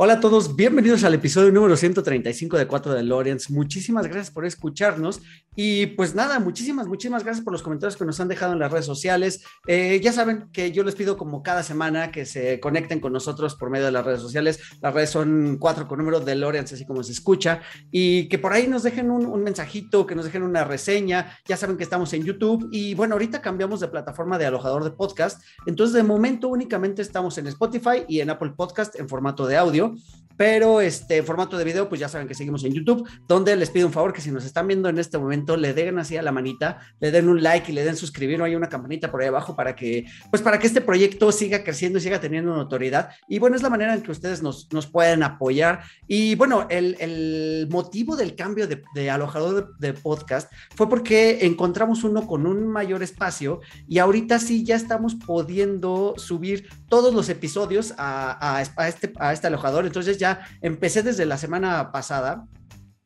Hola a todos, bienvenidos al episodio número 135 de 4 de Lorenz. Muchísimas gracias por escucharnos y pues nada, muchísimas, muchísimas gracias por los comentarios que nos han dejado en las redes sociales. Eh, ya saben que yo les pido como cada semana que se conecten con nosotros por medio de las redes sociales. Las redes son 4 con número de Lorenz, así como se escucha, y que por ahí nos dejen un, un mensajito, que nos dejen una reseña. Ya saben que estamos en YouTube y bueno, ahorita cambiamos de plataforma de alojador de podcast. Entonces, de momento únicamente estamos en Spotify y en Apple Podcast en formato de audio you. Pero este formato de video, pues ya saben que seguimos en YouTube, donde les pido un favor que si nos están viendo en este momento, le den así a la manita, le den un like y le den suscribir, o hay una campanita por ahí abajo para que, pues para que este proyecto siga creciendo y siga teniendo una autoridad. Y bueno, es la manera en que ustedes nos, nos pueden apoyar. Y bueno, el, el motivo del cambio de, de alojador de, de, podcast fue porque encontramos uno con un mayor espacio y ahorita sí ya estamos pudiendo subir todos los episodios a, a, a este, a este alojador. Entonces ya empecé desde la semana pasada.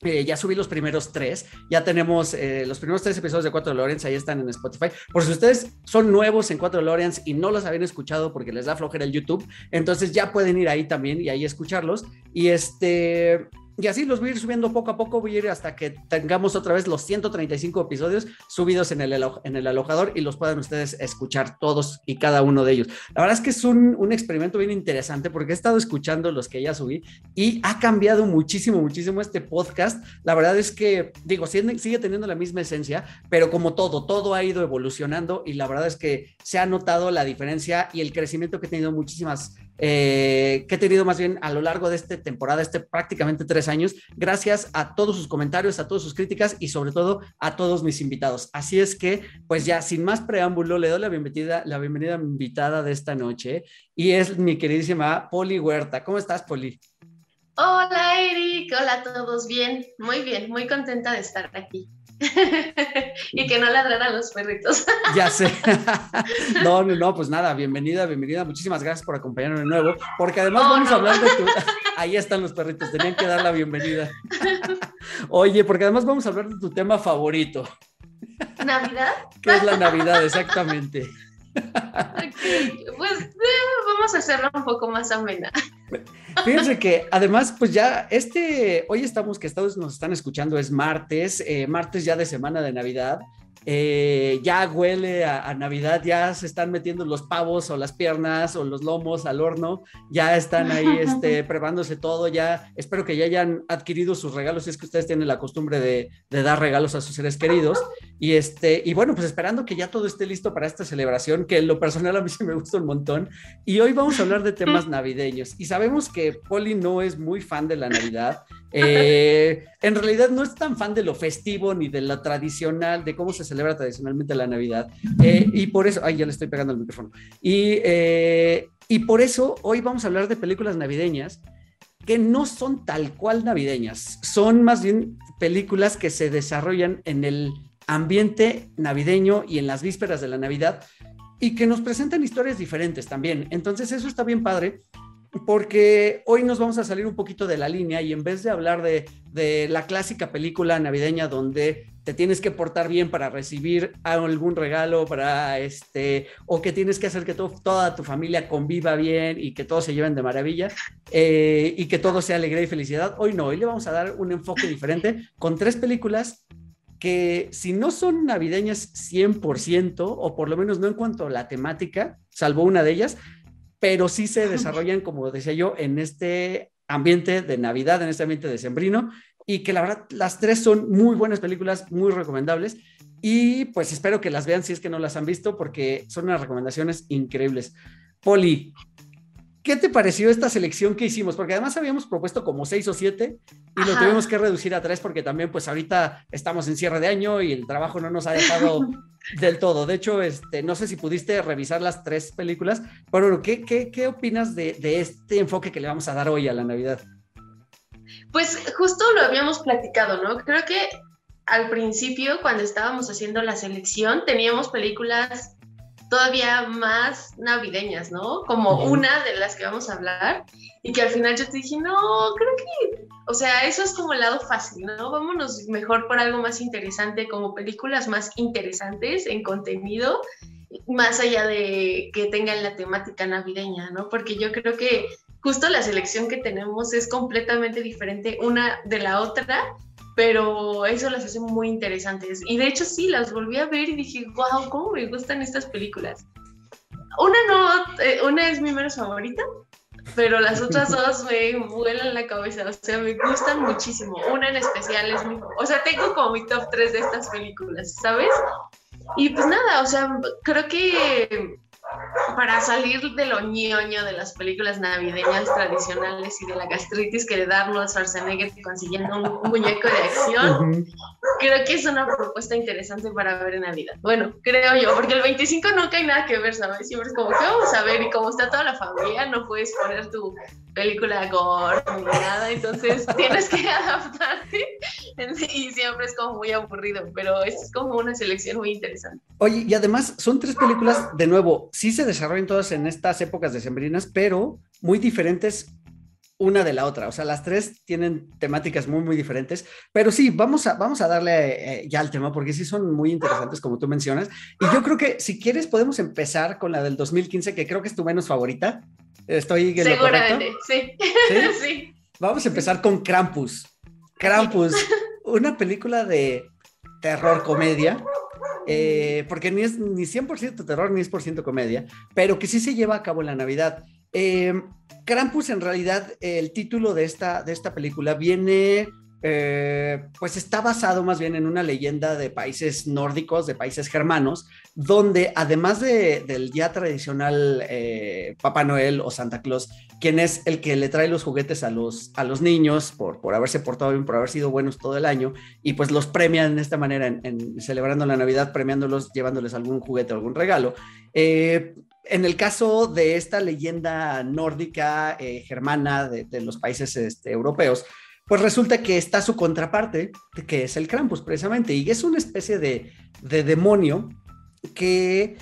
Eh, ya subí los primeros tres, ya tenemos eh, los primeros tres episodios de 4 Lorenz, ahí están en Spotify. Por si ustedes son nuevos en 4 Lorenz y no los habían escuchado porque les da flojera el YouTube, entonces ya pueden ir ahí también y ahí escucharlos. Y este, y así los voy a ir subiendo poco a poco, voy a ir hasta que tengamos otra vez los 135 episodios subidos en el, en el alojador y los puedan ustedes escuchar todos y cada uno de ellos. La verdad es que es un, un, experimento bien interesante porque he estado escuchando los que ya subí y ha cambiado muchísimo, muchísimo este podcast. La verdad es que, digo, sigue, sigue teniendo la misma esencia, pero como todo, todo ha ido evolucionando y la verdad es que se ha notado la diferencia y el crecimiento que he tenido muchísimas eh, que he tenido más bien a lo largo de esta temporada, este prácticamente tres años, gracias a todos sus comentarios, a todas sus críticas y sobre todo a todos mis invitados. Así es que, pues ya sin más preámbulo, le doy la bienvenida, la bienvenida invitada de esta noche y es mi queridísima Poli Huerta. ¿Cómo estás, Poli? Hola, Eric. Hola a todos. Bien, muy bien, muy contenta de estar aquí. y que no ladraran los perritos. ya sé. no, no, no, pues nada, bienvenida, bienvenida. Muchísimas gracias por acompañarnos de nuevo, porque además oh, vamos no. a hablar de tu... Ahí están los perritos, tenían que dar la bienvenida. Oye, porque además vamos a hablar de tu tema favorito. ¿Navidad? ¿Qué es la Navidad exactamente? Okay, pues eh, vamos a hacerlo un poco más amena. Fíjense que además, pues ya este, hoy estamos, que todos nos están escuchando, es martes, eh, martes ya de semana de Navidad. Eh, ya huele a, a, Navidad, ya se están metiendo los pavos o las piernas o los lomos al horno, ya están ahí este, preparándose todo, ya espero que ya hayan adquirido sus regalos, si es que ustedes tienen la costumbre de, de, dar regalos a sus seres queridos, y, este, y bueno, pues esperando que ya todo esté listo para esta celebración, que en lo personal a mí sí me gusta un montón, y hoy vamos a hablar de temas navideños, y sabemos que Poli no es muy fan de la Navidad, eh, en realidad no es tan fan de lo festivo ni de lo tradicional, de cómo se celebra tradicionalmente la Navidad. Eh, y por eso, ay, ya le estoy pegando el micrófono. Y, eh, y por eso hoy vamos a hablar de películas navideñas que no son tal cual navideñas, son más bien películas que se desarrollan en el ambiente navideño y en las vísperas de la Navidad y que nos presentan historias diferentes también. Entonces eso está bien padre porque hoy nos vamos a salir un poquito de la línea y en vez de hablar de, la clásica película navideña donde te tienes que portar bien para recibir algún regalo, para este, o que tienes que hacer que to toda tu familia conviva bien y que todos se lleven de maravilla eh, y que todo sea alegría y felicidad, hoy no, hoy le vamos a dar un enfoque diferente con tres películas que si no son navideñas 100%, o por lo menos no en cuanto a la temática, salvo una de ellas, pero sí se desarrollan, como decía yo, en este ambiente de Navidad, en este ambiente de sembrino, y que la verdad las tres son muy buenas películas, muy recomendables, y pues espero que las vean si es que no las han visto, porque son unas recomendaciones increíbles. Poli, ¿qué te pareció esta selección que hicimos? Porque además habíamos propuesto como seis o siete y lo tuvimos que reducir a tres porque también pues ahorita estamos en cierre de año y el trabajo no nos ha dejado del todo. De hecho, este, no sé si pudiste revisar las tres películas, pero ¿qué, qué, qué opinas de, de este enfoque que le vamos a dar hoy a la Navidad? Pues justo lo habíamos platicado, ¿no? Creo que al principio, cuando estábamos haciendo la selección, teníamos películas todavía más navideñas, ¿no? Como una de las que vamos a hablar. Y que al final yo te dije, no, creo que, o sea, eso es como el lado fácil, ¿no? Vámonos mejor por algo más interesante, como películas más interesantes en contenido, más allá de que tengan la temática navideña, ¿no? Porque yo creo que justo la selección que tenemos es completamente diferente una de la otra pero eso las hace muy interesantes. Y de hecho sí, las volví a ver y dije, wow, cómo me gustan estas películas. Una no, eh, una es mi menos favorita, pero las otras dos me vuelan la cabeza, o sea, me gustan muchísimo. Una en especial es mi, o sea, tengo como mi top 3 de estas películas, ¿sabes? Y pues nada, o sea, creo que para salir de lo ñoño de las películas navideñas tradicionales y de la gastritis que le da Arnold Schwarzenegger consiguiendo un, muñeco de acción, creo que es una propuesta interesante para ver en Navidad. Bueno, creo yo, porque el 25 nunca hay nada que ver, ¿sabes? Siempre es como, ¿qué vamos a ver? Y como está toda la familia, no puedes poner tu película gore ni nada, entonces tienes que adaptarte y siempre es como muy aburrido, pero es como una selección muy interesante. Oye, y además son tres películas, de nuevo, sí se desarrollan todas en estas épocas decembrinas, pero muy diferentes una de la otra. O sea, las tres tienen temáticas muy, muy diferentes. Pero sí, vamos a, vamos a darle eh, ya al tema porque sí son muy interesantes, como tú mencionas. Y yo creo que si quieres podemos empezar con la del 2015, que creo que es tu menos favorita. Estoy en Seguramente, sí. sí. Vamos a empezar con Krampus. Krampus, una película de terror comedia. Eh, porque ni es ni 100% terror ni es por ciento comedia, pero que sí se lleva a cabo en la Navidad. Eh, Krampus, en realidad, el título de esta, de esta película viene, eh, pues está basado más bien en una leyenda de países nórdicos, de países germanos, donde además del ya tradicional eh, Papá Noel o Santa Claus, quien es el que le trae los juguetes a los, a los niños por, por haberse portado bien, por haber sido buenos todo el año, y pues los premian de esta manera, en, celebrando la Navidad, premiándolos, llevándoles algún juguete o algún regalo. Eh, en el caso de esta leyenda nórdica eh, germana de, los países este, europeos, pues resulta que está su contraparte, que es el Krampus precisamente, y es una especie de, de demonio que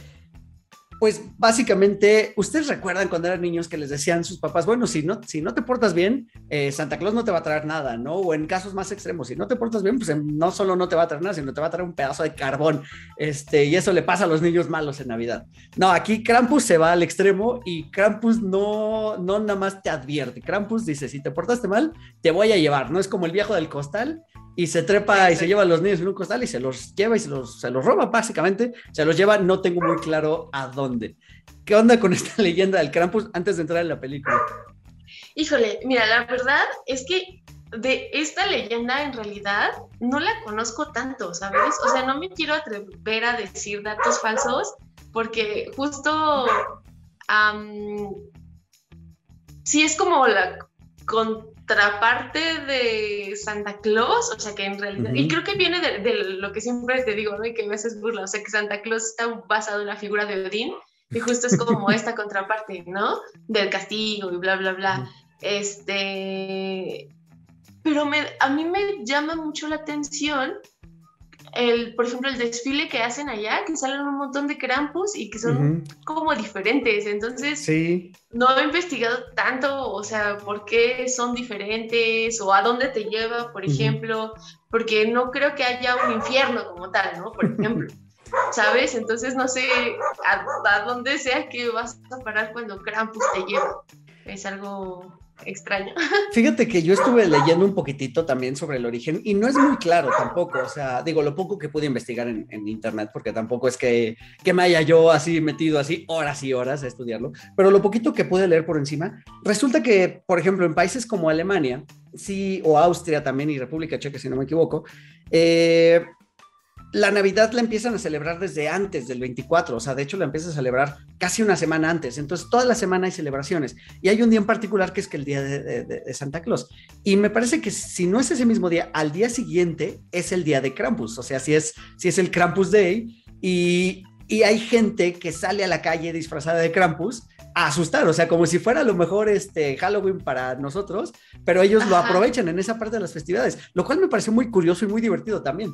pues básicamente, ustedes recuerdan cuando eran niños que les decían sus papás, bueno, si no, si no te portas bien, eh, Santa Claus no te va a traer nada, ¿no? O en casos más extremos, si no te portas bien, pues em, no solo no te va a traer nada, sino te va a traer un pedazo de carbón. Este, y eso le pasa a los niños malos en Navidad. No, aquí Krampus se va al extremo y Krampus no, no nada más te advierte. Krampus dice, si te portaste mal, te voy a llevar, ¿no? Es como el viejo del costal y se trepa y se lleva a los niños en un costal y se los lleva y se los, se los roba, básicamente. Se los lleva, no tengo muy claro a dónde. ¿Qué onda con esta leyenda del Krampus antes de entrar en la película? Híjole, mira, la verdad es que de esta leyenda en realidad no la conozco tanto, ¿sabes? O sea, no me quiero atrever a decir datos falsos porque justo sí es como la con, parte de Santa Claus, o sea que en realidad, y creo que viene de, lo que siempre te digo, ¿no? Y que a veces burla, o sea que Santa Claus está basado en la figura de Odín, y justo es como esta contraparte, ¿no? Del castigo y bla, bla, bla. Este, pero me, a mí me llama mucho la atención el, por ejemplo, el desfile que hacen allá, que salen un montón de Krampus y que son como diferentes. Entonces, no he investigado tanto, o sea, por qué son diferentes o a dónde te lleva, por ejemplo, porque no creo que haya un infierno como tal, ¿no? Por ejemplo. ¿Sabes? Entonces no sé a, a dónde sea que vas a parar cuando Krampus te lleva. Es algo extraño. Fíjate que yo estuve leyendo un poquitito también sobre el origen y no es muy claro tampoco, o sea, digo, lo poco que pude investigar en, internet, porque tampoco es que, que, me haya yo así metido así horas y horas a estudiarlo, pero lo poquito que pude leer por encima, resulta que, por ejemplo, en países como Alemania, sí, o Austria también y República Checa, si no me equivoco, eh, la Navidad la empiezan a celebrar desde antes del 24, o sea, de hecho la empiezan a celebrar casi una semana antes, entonces toda la semana hay celebraciones. Y hay un día en particular que es que el día de, Santa Claus. Y me parece que si no es ese mismo día, al día siguiente es el día de Krampus, o sea, si es, si es el Krampus Day y, y hay gente que sale a la calle disfrazada de Krampus a asustar, o sea, como si fuera a lo mejor este Halloween para nosotros, pero ellos lo aprovechan en esa parte de las festividades, lo cual me parece muy curioso y muy divertido también.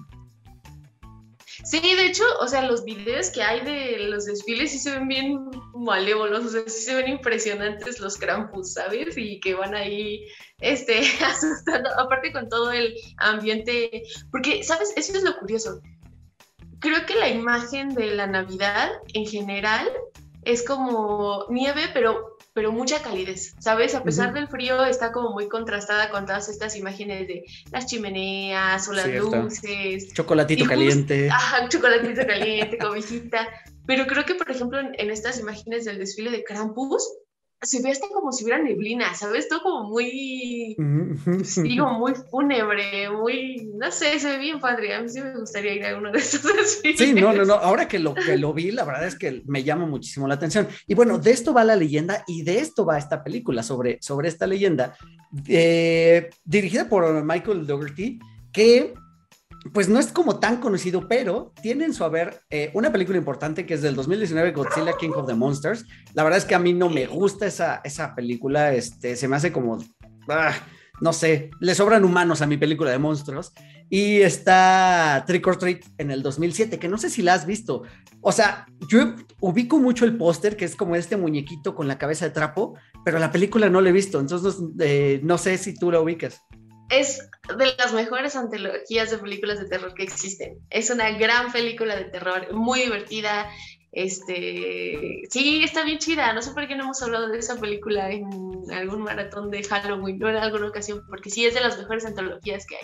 Sí, de hecho, o sea, los videos que hay de los desfiles sí se ven bien malévolos, o sea, sí se ven impresionantes los Krampus, ¿sabes? Y que van ahí, este, asustando, aparte con todo el ambiente, porque, ¿sabes? Eso es lo curioso. Creo que la imagen de la Navidad en general es como nieve, pero pero mucha calidez, ¿sabes? A pesar del frío, está como muy contrastada con todas estas imágenes de las chimeneas o las luces. Chocolatito caliente. Ajá, chocolatito caliente, cobijita. Pero creo que, por ejemplo, en, estas imágenes del desfile de Krampus, se ve hasta como si hubiera neblina, ¿sabes? Todo como muy, pues, digo, muy fúnebre, muy, no sé, se ve bien padre. A mí sí me gustaría ir a uno de esos desfiles. Sí, no, no, no. Ahora que lo, que lo vi, la verdad es que me llama muchísimo la atención. Y bueno, de esto va la leyenda y de esto va esta película, sobre, sobre esta leyenda, eh, dirigida por Michael Dougherty, que pues no es como tan conocido, pero tiene en su haber eh, una película importante que es del 2019, Godzilla King of the Monsters. La verdad es que a mí no me gusta esa, esa película, este, se me hace como, ah, no sé, le sobran humanos a mi película de monstruos. Y está Trick or Treat en el 2007, que no sé si la has visto. O sea, yo ubico mucho el póster, que es como este muñequito con la cabeza de trapo, pero la película no la he visto, entonces eh, no sé si tú la ubicas es de las mejores antologías de películas de terror que existen. Es una gran película de terror, muy divertida. Este, sí, está bien chida. No sé por qué no hemos hablado de esa película en algún maratón de Halloween o en alguna ocasión, porque sí es de las mejores antologías que hay.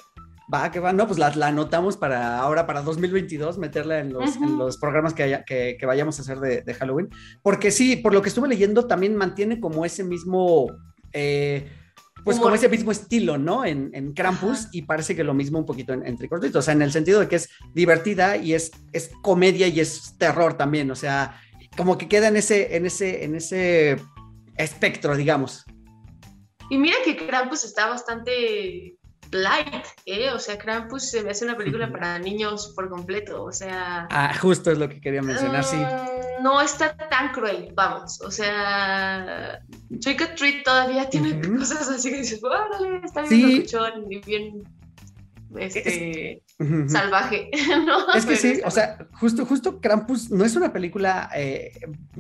Va, que va, no, pues la, anotamos para ahora, para 2022, meterla en los, en los programas que, haya, que, que, vayamos a hacer de, de, Halloween. Porque sí, por lo que estuve leyendo, también mantiene como ese mismo. Eh, pues como ese mismo estilo, ¿no? En, en Krampus y parece que lo mismo un poquito en, en o sea, en el sentido de que es divertida y es, es comedia y es terror también, o sea, como que queda en ese, en ese, en ese espectro, digamos. Y mira que Krampus está bastante light, ¿eh? O sea, Krampus se me hace una película para niños por completo, o sea... Ah, justo es lo que quería mencionar, sí. Mm, no está tan cruel, vamos, o sea... Trick or Treat todavía tiene cosas así que dices, órale, está bien sí. y bien este, salvaje, ¿no? Es que sí, o sea, justo, justo Krampus no es una película, eh,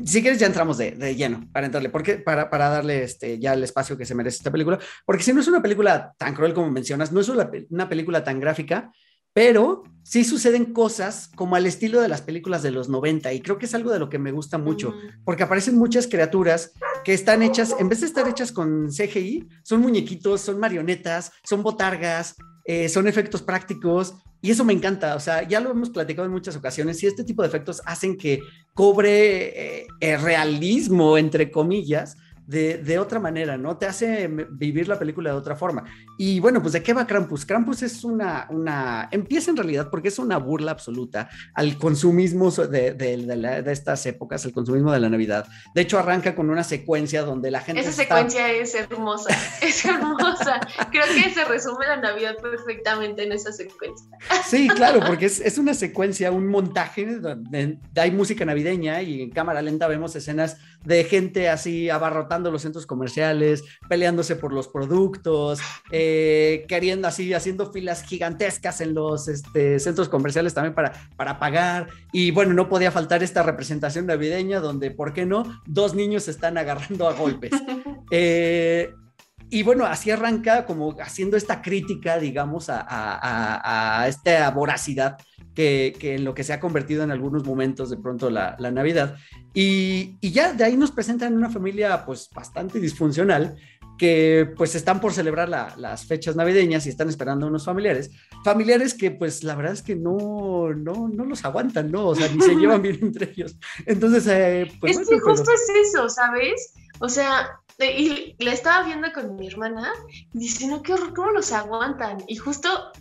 si quieres ya entramos de, de, lleno para entrarle, porque para, para darle este, ya el espacio que se merece esta película, porque si no es una película tan cruel como mencionas, no es una, una película tan gráfica, pero sí suceden cosas como al estilo de las películas de los 90 y creo que es algo de lo que me gusta mucho, porque aparecen muchas criaturas que están hechas, en vez de estar hechas con CGI, son muñequitos, son marionetas, son botargas, eh, son efectos prácticos y eso me encanta, o sea, ya lo hemos platicado en muchas ocasiones y este tipo de efectos hacen que cobre eh, eh, realismo, entre comillas, de, otra manera, ¿no? Te hace vivir la película de otra forma. Y bueno, pues ¿de qué va Krampus? Krampus es una, una empieza en realidad porque es una burla absoluta al consumismo de, de, estas épocas, el consumismo de la Navidad. De hecho, arranca con una secuencia donde la gente... Esa secuencia es hermosa, es hermosa. Creo que se resume la Navidad perfectamente en esa secuencia. Sí, claro, porque es, es una secuencia, un montaje donde hay música navideña y en cámara lenta vemos escenas de gente así abarrotando los centros comerciales, peleándose por los productos, eh, queriendo así, haciendo filas gigantescas en los este, centros comerciales también para, para pagar. Y bueno, no podía faltar esta representación navideña donde, ¿por qué no? Dos niños se están agarrando a golpes. Eh, y bueno, así arranca como haciendo esta crítica, digamos, a, a, a esta voracidad que, en lo que se ha convertido en algunos momentos de pronto la, Navidad. Y, ya de ahí nos presentan una familia pues bastante disfuncional que pues están por celebrar las fechas navideñas y están esperando a unos familiares, familiares que pues la verdad es que no, no, no los aguantan, ¿no? O sea, ni se llevan bien entre ellos. Entonces, eh, pues... Es que justo es eso, ¿sabes? O sea, y la estaba viendo con mi hermana, dice, no, qué horror, ¿cómo los aguantan? Y justo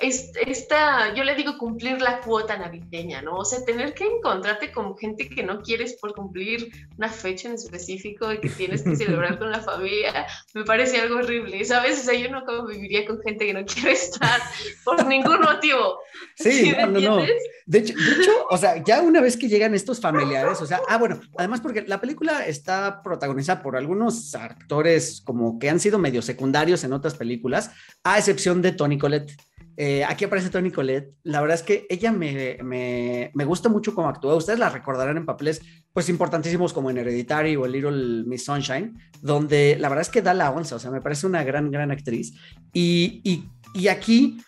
esta, yo le digo cumplir la cuota navideña, ¿no? O sea, tener que encontrarte con gente que no quieres por cumplir una fecha en específico y que tienes que celebrar con la familia, me parece algo horrible, ¿sabes? O sea, yo no viviría con gente que no quiere estar por ningún motivo. Sí, no, no, no. De hecho, de hecho, o sea, ya una vez que llegan estos familiares, o sea, ah, bueno, además porque la película está protagonizada por algunos actores como que han sido medio secundarios en otras películas, a excepción de Tony Collette. Eh, aquí aparece Tony Colette. La verdad es que ella me, me, me, gusta mucho cómo actúa. Ustedes la recordarán en papeles pues importantísimos como en Hereditary o Little Miss Sunshine, donde la verdad es que da la onza. O sea, me parece una gran, gran actriz. Y, y, y aquí,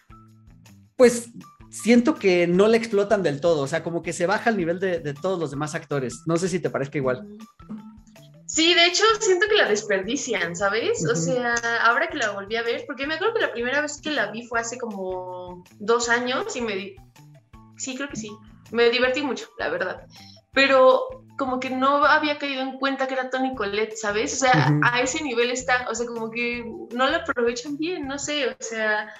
pues siento que no la explotan del todo. O sea, como que se baja el nivel de, de todos los demás actores. No sé si te parezca igual. Sí, de hecho siento que la desperdician, ¿sabes? O sea, ahora que la volví a ver, porque me acuerdo que la primera vez que la vi fue hace como dos años y me... Di... Sí, creo que sí. Me divertí mucho, la verdad. Pero como que no había caído en cuenta que era Tony Colette, ¿sabes? O sea, a ese nivel está, o sea, como que no la aprovechan bien, no sé, o sea,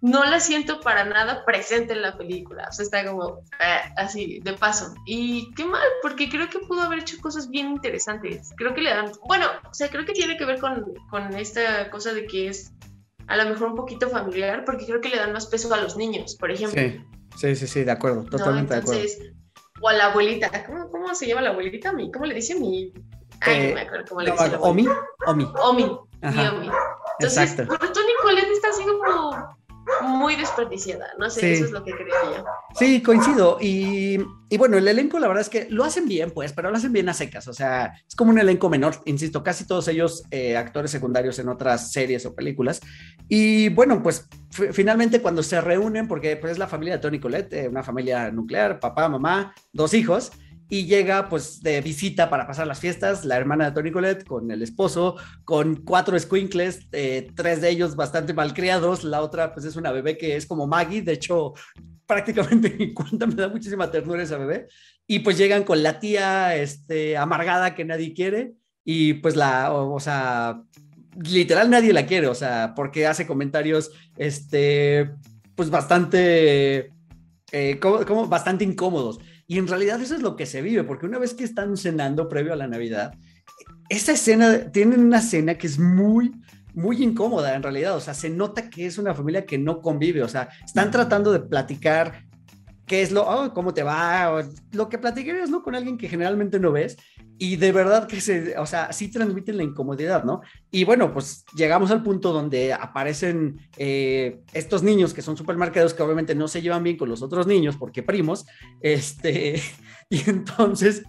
no la siento para nada presente en la película. O sea, está como eh, así, de paso. Y qué mal, porque creo que pudo haber hecho cosas bien interesantes. Creo que le dan. Bueno, o sea, creo que tiene que ver con, con esta cosa de que es a lo mejor un poquito familiar, porque creo que le dan más peso a los niños, por ejemplo. Sí, sí, sí, sí de acuerdo, totalmente de acuerdo. O a la abuelita. ¿Cómo, ¿Cómo, se llama la abuelita? ¿Cómo le dice mi.? Ay, no eh, me acuerdo cómo le dice. Omi. Omi. Omi. Omi. Entonces, Exacto. pero Tony Colette está así como muy desperdiciada, no sé, eso es lo que creo yo. Sí, coincido. Y, y, bueno, el elenco, la verdad es que lo hacen bien, pues, pero lo hacen bien a secas. O sea, es como un elenco menor, insisto, casi todos ellos eh, actores secundarios en otras series o películas. Y bueno, pues finalmente cuando se reúnen, porque pues, es la familia de Tony Colette, eh, una familia nuclear, papá, mamá, dos hijos y llega pues de visita para pasar las fiestas la hermana de Tony Colette con el esposo, con cuatro squinkles, eh, tres de ellos bastante malcriados, la otra pues es una bebé que es como Maggie, de hecho prácticamente cuenta, me da muchísima ternura esa bebé, y pues llegan con la tía este, amargada que nadie quiere y pues la, o, sea, literal nadie la quiere, o sea, porque hace comentarios, este, pues bastante, eh, como bastante incómodos. Y en realidad eso es lo que se vive, porque una vez que están cenando previo a la Navidad, esa escena, tienen una cena que es muy, muy incómoda en realidad, o sea, se nota que es una familia que no convive, o sea, están tratando de platicar qué es lo, oh, cómo te va, lo que platicarías, ¿no? Con alguien que generalmente no ves, y de verdad que se, o sea, sí transmiten la incomodidad, ¿no? Y bueno, pues llegamos al punto donde aparecen eh, estos niños que son supermercados que obviamente no se llevan bien con los otros niños porque primos, este, y entonces,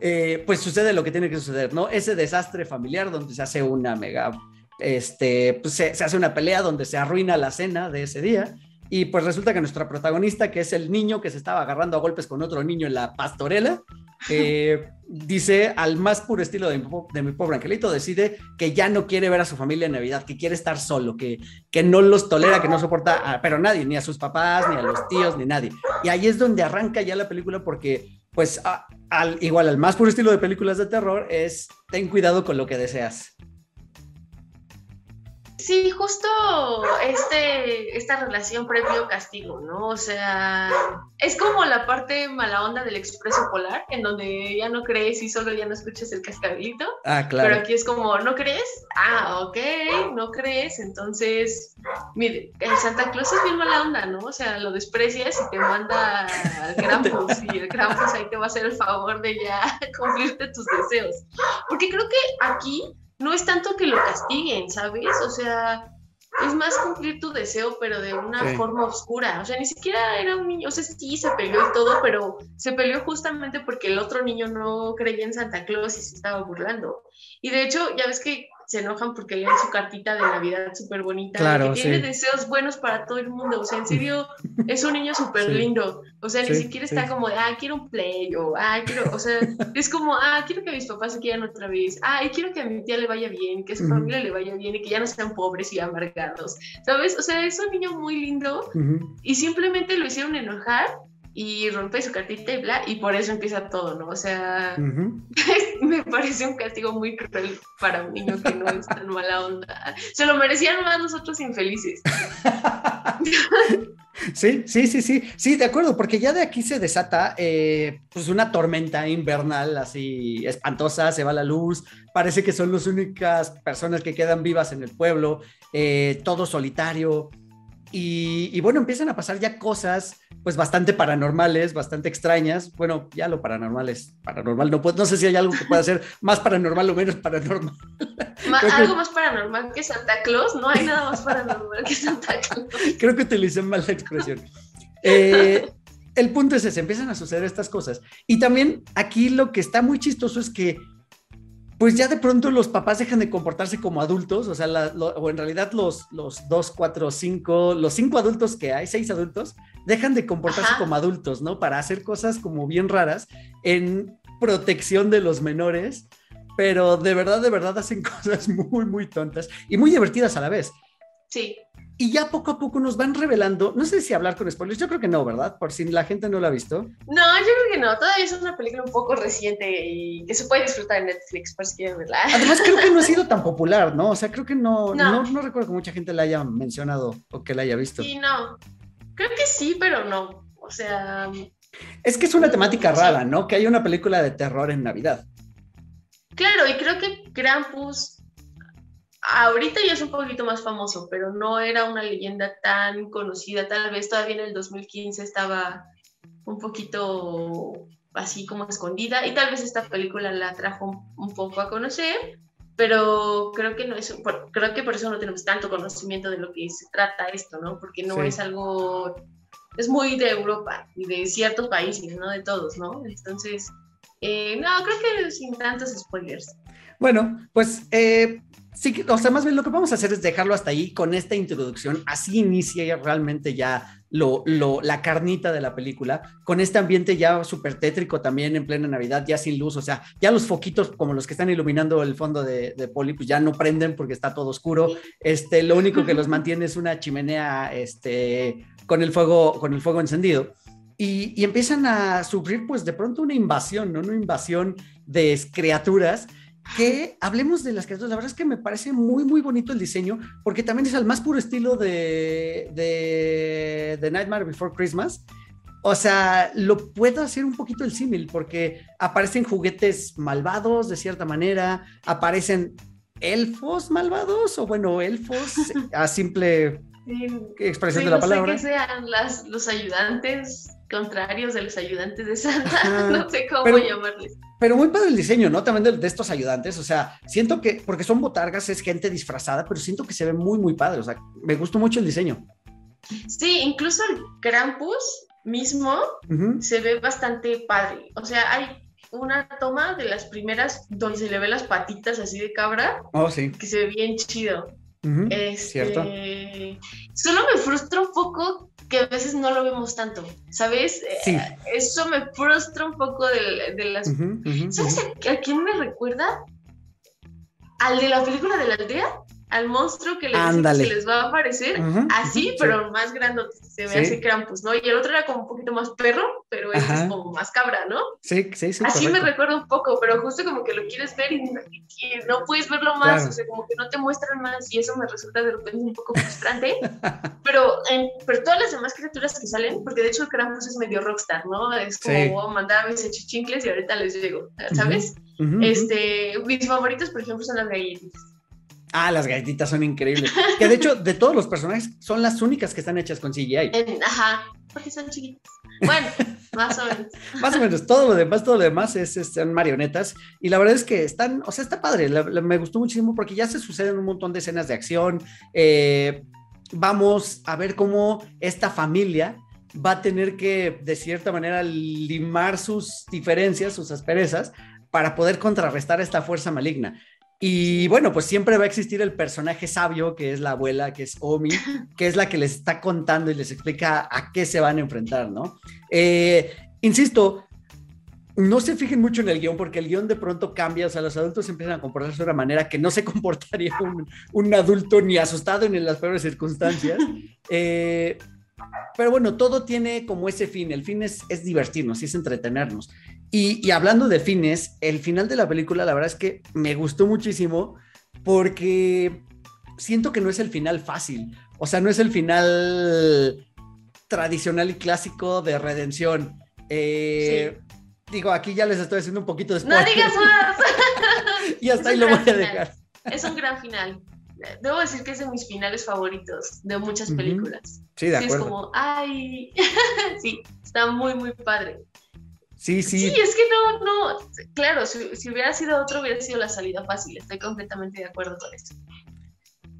eh, pues sucede lo que tiene que suceder, ¿no? Ese desastre familiar donde se hace una mega, este, pues se hace una pelea donde se arruina la cena de ese día. Y pues resulta que nuestra protagonista, que es el niño que se estaba agarrando a golpes con otro niño en la pastorela, eh, dice al más puro estilo de mi, pobre angelito, decide que ya no quiere ver a su familia en Navidad, que quiere estar solo, que, que no los tolera, que no soporta, a, pero nadie, ni a sus papás, ni a los tíos, ni nadie. Y ahí es donde arranca ya la película porque, pues, al, igual al más puro estilo de películas de terror es, ten cuidado con lo que deseas. Sí, justo este, esta relación previo-castigo, ¿no? O sea, es como la parte mala onda del expreso polar, en donde ya no crees y solo ya no escuchas el cascabelito. Ah, claro. Pero aquí es como, ¿no crees? Ah, ok, no crees. Entonces, mire, el Santa Claus es bien mala onda, ¿no? O sea, lo desprecias y te manda al Krampus y el Krampus ahí te va a hacer el favor de ya cumplirte tus deseos. Porque creo que aquí no es tanto que lo castiguen, ¿sabes? O sea, es más cumplir tu deseo, pero de una forma oscura. O sea, ni siquiera era un niño, o sea, sí se peleó y todo, pero se peleó justamente porque el otro niño no creía en Santa Claus y se estaba burlando. Y de hecho, ya ves que se enojan porque leen su cartita de Navidad súper bonita, claro, que tiene deseos buenos para todo el mundo, o sea, en serio, es un niño súper lindo, o sea, ni siquiera está como ah, quiero un play, o, ah, quiero, o sea, es como, ah, quiero que mis papás se quieran otra vez, ah, y quiero que a mi tía le vaya bien, que a su familia le vaya bien, y que ya no sean pobres y amargados, ¿sabes? O sea, es un niño muy lindo, y simplemente lo hicieron enojar, y rompe su cartita y bla, y por eso empieza todo, ¿no? O sea, me parece un castigo muy cruel para un niño que no es tan mala onda. Se lo merecían más nosotros infelices. Sí, sí, sí, sí, sí, de acuerdo, porque ya de aquí se desata eh, pues una tormenta invernal así espantosa, se va la luz, parece que son las únicas personas que quedan vivas en el pueblo, eh, todo solitario, y, bueno, empiezan a pasar ya cosas pues bastante paranormales, bastante extrañas. Bueno, ya lo paranormal es paranormal. No, no sé si hay algo que pueda ser más paranormal o menos paranormal. algo más paranormal que Santa Claus. No hay nada más paranormal que Santa Claus. Creo que utilicé mal la expresión. Eh, el punto es ese, empiezan a suceder estas cosas. Y también aquí lo que está muy chistoso es que pues ya de pronto los papás dejan de comportarse como adultos, o sea, o en realidad los, los dos, cuatro, cinco, los cinco adultos que hay, seis adultos, dejan de comportarse como adultos, ¿no? Para hacer cosas como bien raras en protección de los menores, pero de verdad, de verdad hacen cosas muy, muy tontas y muy divertidas a la vez. Sí. Y ya poco a poco nos van revelando, no sé si hablar con spoilers, yo creo que no, ¿verdad? Por si la gente no lo ha visto. No, yo creo que no, todavía es una película un poco reciente y que se puede disfrutar en Netflix, por si quieren verla. Además creo que no ha sido tan popular, ¿no? O sea, creo que no, no, no, recuerdo que mucha gente la haya mencionado o que la haya visto. Sí, no, creo que sí, pero no, o sea... Es que es una temática rara, ¿no? Que hay una película de terror en Navidad. Claro, y creo que Krampus ahorita ya es un poquito más famoso, pero no era una leyenda tan conocida. Tal vez todavía en el 2015 estaba un poquito así como escondida y tal vez esta película la trajo un poco a conocer, pero creo que no es, creo que por eso no tenemos tanto conocimiento de lo que se trata esto, ¿no? Porque no es algo, es muy de Europa y de ciertos países, no de todos, ¿no? Entonces, eh, no, creo que sin tantos spoilers. Bueno, pues eh, Sí, o sea, más bien lo que vamos a hacer es dejarlo hasta ahí con esta introducción. Así inicia realmente ya lo, lo, la carnita de la película, con este ambiente ya súper tétrico también en plena Navidad, ya sin luz. O sea, ya los foquitos como los que están iluminando el fondo de, de Poli, pues ya no prenden porque está todo oscuro. Este, lo único que los mantiene es una chimenea este, con, el fuego, con el fuego encendido. Y, y empiezan a sufrir, pues de pronto, una invasión, ¿no? Una invasión de criaturas que hablemos de las criaturas. La verdad es que me parece muy, muy bonito el diseño, porque también es al más puro estilo de, de, Nightmare Before Christmas. O sea, lo puedo hacer un poquito el símil, porque aparecen juguetes malvados de cierta manera, aparecen elfos malvados, o bueno, elfos a simple expresión de la palabra. que sean las, los ayudantes contrarios de los ayudantes de Santa, no sé cómo llamarles. Pero muy padre el diseño, ¿no? También de, estos ayudantes, o sea, siento que, porque son botargas, es gente disfrazada, pero siento que se ve muy, muy padre, o sea, me gustó mucho el diseño. Sí, incluso el Krampus mismo se ve bastante padre, o sea, hay una toma de las primeras donde se le ve las patitas así de cabra, oh, sí. que se ve bien chido. Cierto. Este, solo me frustra un poco que a veces no lo vemos tanto, ¿sabes? Eh, eso me frustra un poco de, las... ¿Sabes a, quién me recuerda? Al de la película de la aldea al monstruo que, les va a aparecer, así, pero más grande, se ve así Krampus, ¿no? Y el otro era como un poquito más perro, pero es como más cabra, ¿no? Sí, sí, sí. Así me recuerda un poco, pero justo como que lo quieres ver y, no puedes verlo más, o sea, como que no te muestran más y eso me resulta de repente un poco frustrante. pero, en, pero todas las demás criaturas que salen, porque de hecho Krampus es medio rockstar, ¿no? Es como mandar a mis chichincles y ahorita les llego, ¿sabes? este, mis favoritos, por ejemplo, son las galletitas. Ah, las galletitas son increíbles. Que de hecho, de todos los personajes, son las únicas que están hechas con CGI. ajá, porque son chiquitas. Bueno, más o menos. más o menos, todo lo demás, todo lo demás es, son marionetas. Y la verdad es que están, o sea, está padre. me gustó muchísimo porque ya se suceden un montón de escenas de acción. Eh, vamos a ver cómo esta familia va a tener que, de cierta manera, limar sus diferencias, sus asperezas, para poder contrarrestar esta fuerza maligna. Y bueno, pues siempre va a existir el personaje sabio, que es la abuela, que es Omi, que es la que les está contando y les explica a qué se van a enfrentar, ¿no? Eh, insisto, no se fijen mucho en el guion porque el guion de pronto cambia, o sea, los adultos empiezan a comportarse de una manera que no se comportaría un, adulto ni asustado ni en las peores circunstancias. Eh, pero bueno, todo tiene como ese fin, el fin es, es divertirnos, es entretenernos. Y, hablando de fines, el final de la película, la verdad es que me gustó muchísimo porque siento que no es el final fácil. O sea, no es el final tradicional y clásico de redención. Eh, digo, aquí ya les estoy haciendo un poquito de No digas más. y hasta ahí lo voy a dejar. Es un gran final. Debo decir que es de mis finales favoritos de muchas películas. Sí, de acuerdo. es como, ay, sí, está muy, muy padre. Sí, sí. Sí, es que no, no, claro, si, si, hubiera sido otro, hubiera sido la salida fácil. Estoy completamente de acuerdo con eso.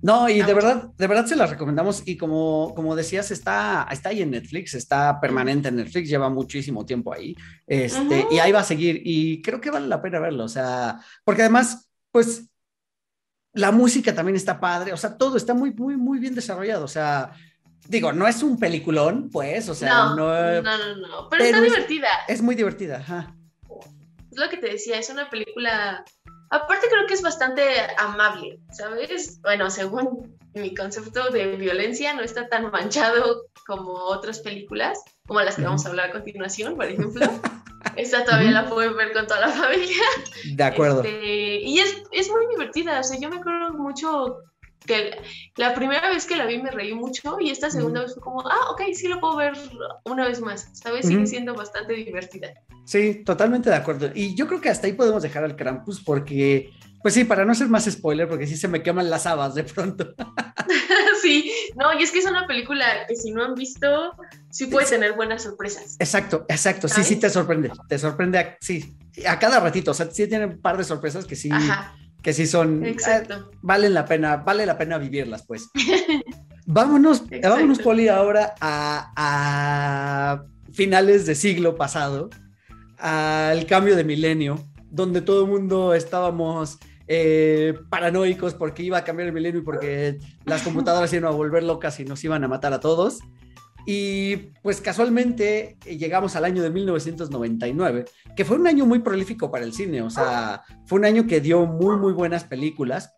No, y de verdad, de verdad se las recomendamos. Y como, como decías, está, está ahí en Netflix, está permanente en Netflix, lleva muchísimo tiempo ahí. Este, Y ahí va a seguir. Y creo que vale la pena verlo. O sea, porque además, pues, la música también está padre. O sea, todo está muy, muy, muy bien desarrollado. O sea, digo, no es un peliculón, pues, o sea, no. No, no, no, pero, está divertida. Es, muy divertida, ajá. Es lo que te decía, es una película. Aparte, creo que es bastante amable, ¿sabes? Bueno, según mi concepto de violencia, no está tan manchado como otras películas, como las que vamos a hablar a continuación, por ejemplo. Esta todavía la pueden ver con toda la familia. De acuerdo. Este, y es, es muy divertida, o sea, yo me acuerdo mucho que la primera vez que la vi me reí mucho y esta segunda vez fue como, ah, ok, sí lo puedo ver una vez más. Esta vez sigue siendo bastante divertida. Sí, totalmente de acuerdo. Y yo creo que hasta ahí podemos dejar al Krampus porque, pues sí, para no ser más spoiler, porque sí se me queman las habas de pronto. sí, no, y es que es una película que si no han visto, sí puede tener buenas sorpresas. Exacto, exacto, sí, sí te sorprende, te sorprende, a, sí, a cada ratito, o sea, sí tiene un par de sorpresas que sí. Ajá que sí son, eh, Exacto. valen la pena, vale la pena vivirlas, pues. vámonos, vámonos, Poli, ahora a, a, finales de siglo pasado, al cambio de milenio, donde todo el mundo estábamos eh, paranoicos porque iba a cambiar el milenio y porque las computadoras iban a volver locas y nos iban a matar a todos. Y pues casualmente eh, llegamos al año de 1999, que fue un año muy prolífico para el cine, o sea, fue un año que dio muy, muy buenas películas.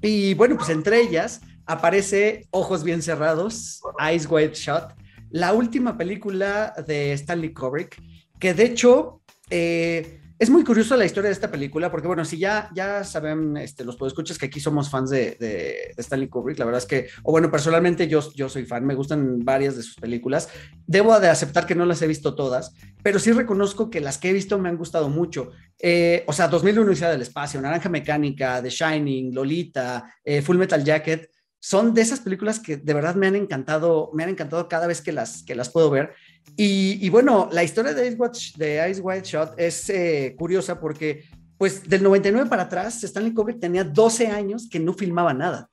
Y bueno, pues entre ellas aparece Ojos Bien Cerrados, Eyes Wide Shut, la última película de Stanley Kubrick, que de hecho eh, es muy curioso la historia de esta película, porque bueno, si ya, ya saben este, los podescuchas que aquí somos fans de, de, Stanley Kubrick, la verdad es que, o bueno, personalmente yo, yo soy fan, me gustan varias de sus películas. Debo de aceptar que no las he visto todas, pero sí reconozco que las que he visto me han gustado mucho. Eh, o sea, 2001 Universidad del Espacio, Naranja Mecánica, The Shining, Lolita, eh, Full Metal Jacket, son de esas películas que de verdad me han encantado, me han encantado cada vez que las, que las puedo ver. Y, bueno, la historia de Ice, Watch, de Ice White Shot es eh, curiosa porque, pues, del 99 para atrás, Stanley Kubrick tenía 12 años que no filmaba nada.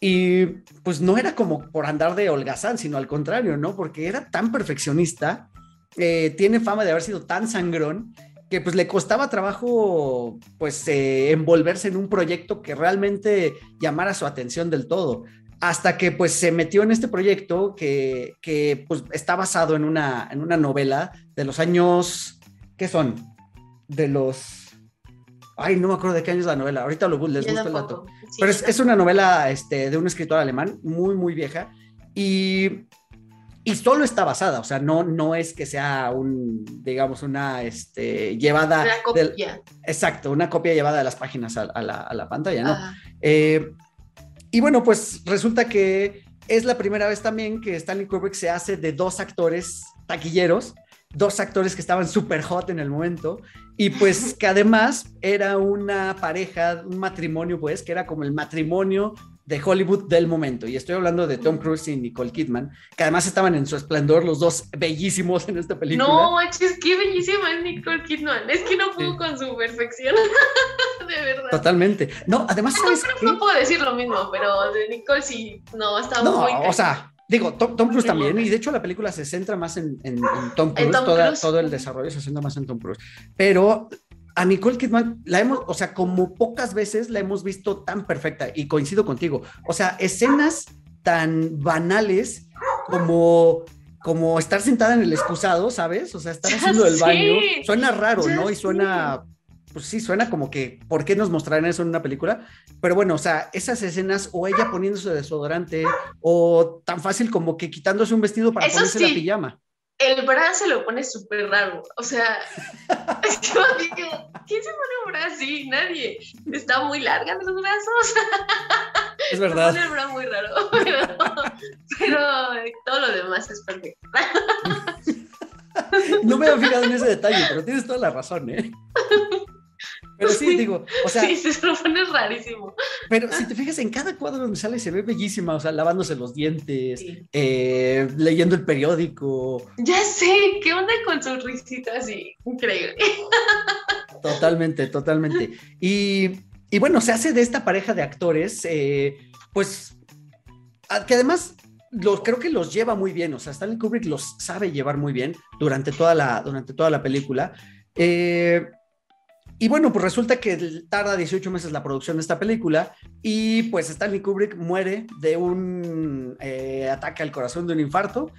Y pues no era como por andar de holgazán, sino al contrario, ¿no? Porque era tan perfeccionista, eh, tiene fama de haber sido tan sangrón, que pues le costaba trabajo pues eh, envolverse en un proyecto que realmente llamara su atención del todo hasta que pues se metió en este proyecto que, que pues está basado en una, en una novela de los años, ¿qué son? De los... Ay, no me acuerdo de qué año es la novela, ahorita lo, les busco el dato. Pero es, es, una novela este, de un escritor alemán muy, muy vieja y, y solo está basada, o sea, no, no es que sea un, digamos, una este, llevada... Una copia. exacto, una copia llevada de las páginas a, a, la, a la, pantalla, ¿no? Eh, y bueno, pues resulta que es la primera vez también que Stanley Kubrick se hace de dos actores taquilleros, dos actores que estaban súper hot en el momento, y pues que además era una pareja, un matrimonio, pues, que era como el matrimonio de Hollywood del momento. Y estoy hablando de Tom Cruise y Nicole Kidman, que además estaban en su esplendor, los dos bellísimos en esta película. No, es que bellísima es Nicole Kidman. Es que no pudo sí. con su perfección. de verdad. Totalmente. No, además, no, ¿sabes no, no, puedo decir lo mismo, pero de Nicole sí, no, estaba no, muy. O sea. Digo, Tom, Tom Cruise también, y de hecho la película se centra más en, en, en Tom Cruise, Tom toda, Cruise? todo el desarrollo se centra más en Tom Cruise. Pero a Nicole Kidman la hemos, o sea, como pocas veces la hemos visto tan perfecta y coincido contigo. O sea, escenas tan banales como como estar sentada en el excusado, ¿sabes? O sea, estar haciendo el baño. Suena raro, ¿no? Y suena, pues sí, suena como que, ¿por qué nos mostrarán eso en una película? Pero bueno, o sea, esas escenas, o ella poniéndose desodorante, o tan fácil como que quitándose un vestido para Eso ponerse la sí. pijama. El bra se lo pone súper raro. O sea, yo digo, ¿quién se pone un bra así? Nadie. Está muy larga de los brazos. Es verdad. Se pone muy raro, pero, pero todo lo demás es perfecto. No me había fijado en ese detalle, pero tienes toda la razón, ¿eh? Pero sí, digo, o sea. Sí, se lo pones rarísimo. Pero si te fijas en cada cuadro donde sale, se ve bellísima, o sea, lavándose los dientes, eh, leyendo el periódico. Ya sé, ¿qué onda con su risita así? Increíble. Totalmente, totalmente. Y, y bueno, se hace de esta pareja de actores, eh, pues, que además los, creo que los lleva muy bien, o sea, Stanley Kubrick los sabe llevar muy bien durante toda la, durante toda la película. Eh, y bueno, pues resulta que tarda 18 meses la producción de esta película y pues Stanley Kubrick muere de un eh, ataque al corazón de un infarto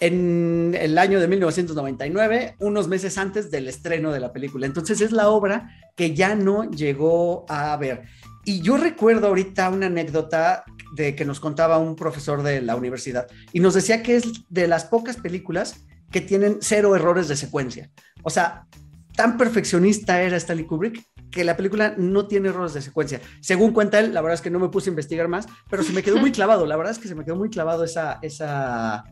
en el año de 1999, unos meses antes del estreno de la película. Entonces es la obra que ya no llegó a ver. Y yo recuerdo ahorita una anécdota de que nos contaba un profesor de la universidad y nos decía que es de las pocas películas que tienen cero errores de secuencia. O sea, tan perfeccionista era Stanley Kubrick que la película no tiene errores de secuencia. Según cuenta él, la verdad es que no me puse a investigar más, pero se me quedó muy clavado. La verdad es que se me quedó muy clavado esa, esa,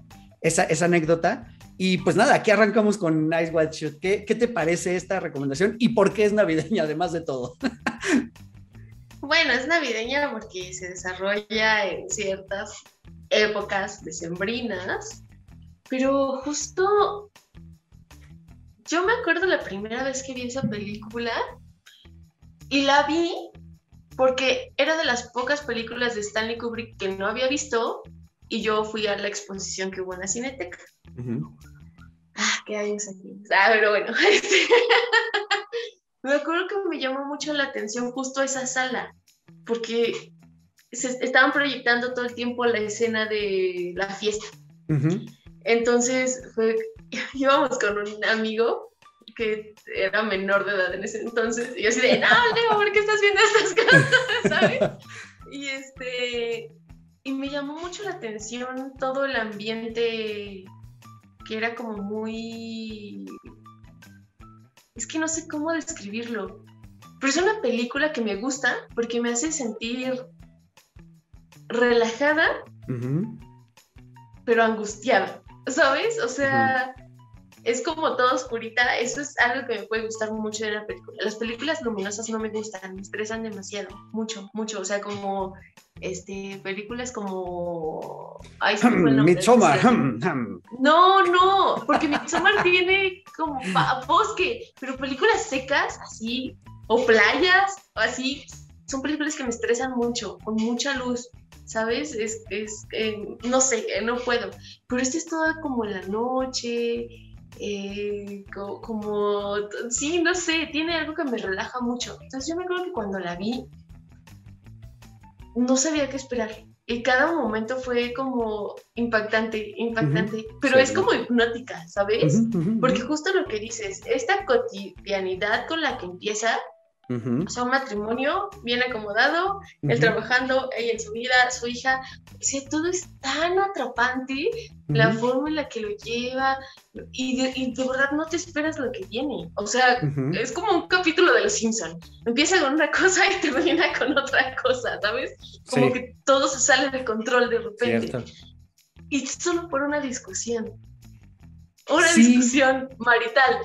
esa, esa anécdota. Y pues nada, aquí arrancamos con Nice White Shoot. ¿Qué, ¿Qué te parece esta recomendación y por qué es navideña, además de todo? Bueno, es navideña porque se desarrolla en ciertas épocas decembrinas, pero justo yo me acuerdo la primera vez que vi esa película y la vi porque era de las pocas películas de Stanley Kubrick que no había visto y yo fui a la exposición que hubo en la Cineteca. Ah, qué años aquí. Ah, pero bueno. Me acuerdo que me llamó mucho la atención justo esa sala, porque se estaban proyectando todo el tiempo la escena de la fiesta. Entonces fue íbamos con un amigo que era menor de edad en ese entonces, y yo así de, no, Leo, ¿por qué estás viendo estas cosas? ¿Sabes? Y este, y me llamó mucho la atención todo el ambiente que era como muy, es que no sé cómo describirlo, pero es una película que me gusta porque me hace sentir relajada, pero angustiada. ¿Sabes? O sea, es como todo oscurita. Eso es algo que me puede gustar mucho de la película. Las películas luminosas no me gustan, me estresan demasiado, mucho, mucho. O sea, como este, películas como. Ay, Midsommar. No, no, porque Midsommar tiene como bosque, pero películas secas, así, o playas, así, son películas que me estresan mucho, con mucha luz. ¿sabes? Es, es eh, no sé, eh, no puedo. Pero este es todo como la noche, eh, como, sí, no sé, tiene algo que me relaja mucho. Entonces yo me acuerdo que cuando la vi, no sabía qué esperar. Y cada momento fue como impactante, impactante, pero es como hipnótica, ¿sabes? Porque justo lo que dices, esta cotidianidad con la que empieza, o sea, un matrimonio bien acomodado, él trabajando, ella en su vida, su hija. O sea, todo es tan atrapante, la forma en la que lo lleva, y de, verdad no te esperas lo que viene. O sea, es como un capítulo de Los Simpson. Empieza con una cosa y termina con otra cosa, ¿sabes? Como que todo se sale de control de repente. Y solo por una discusión una discusión marital.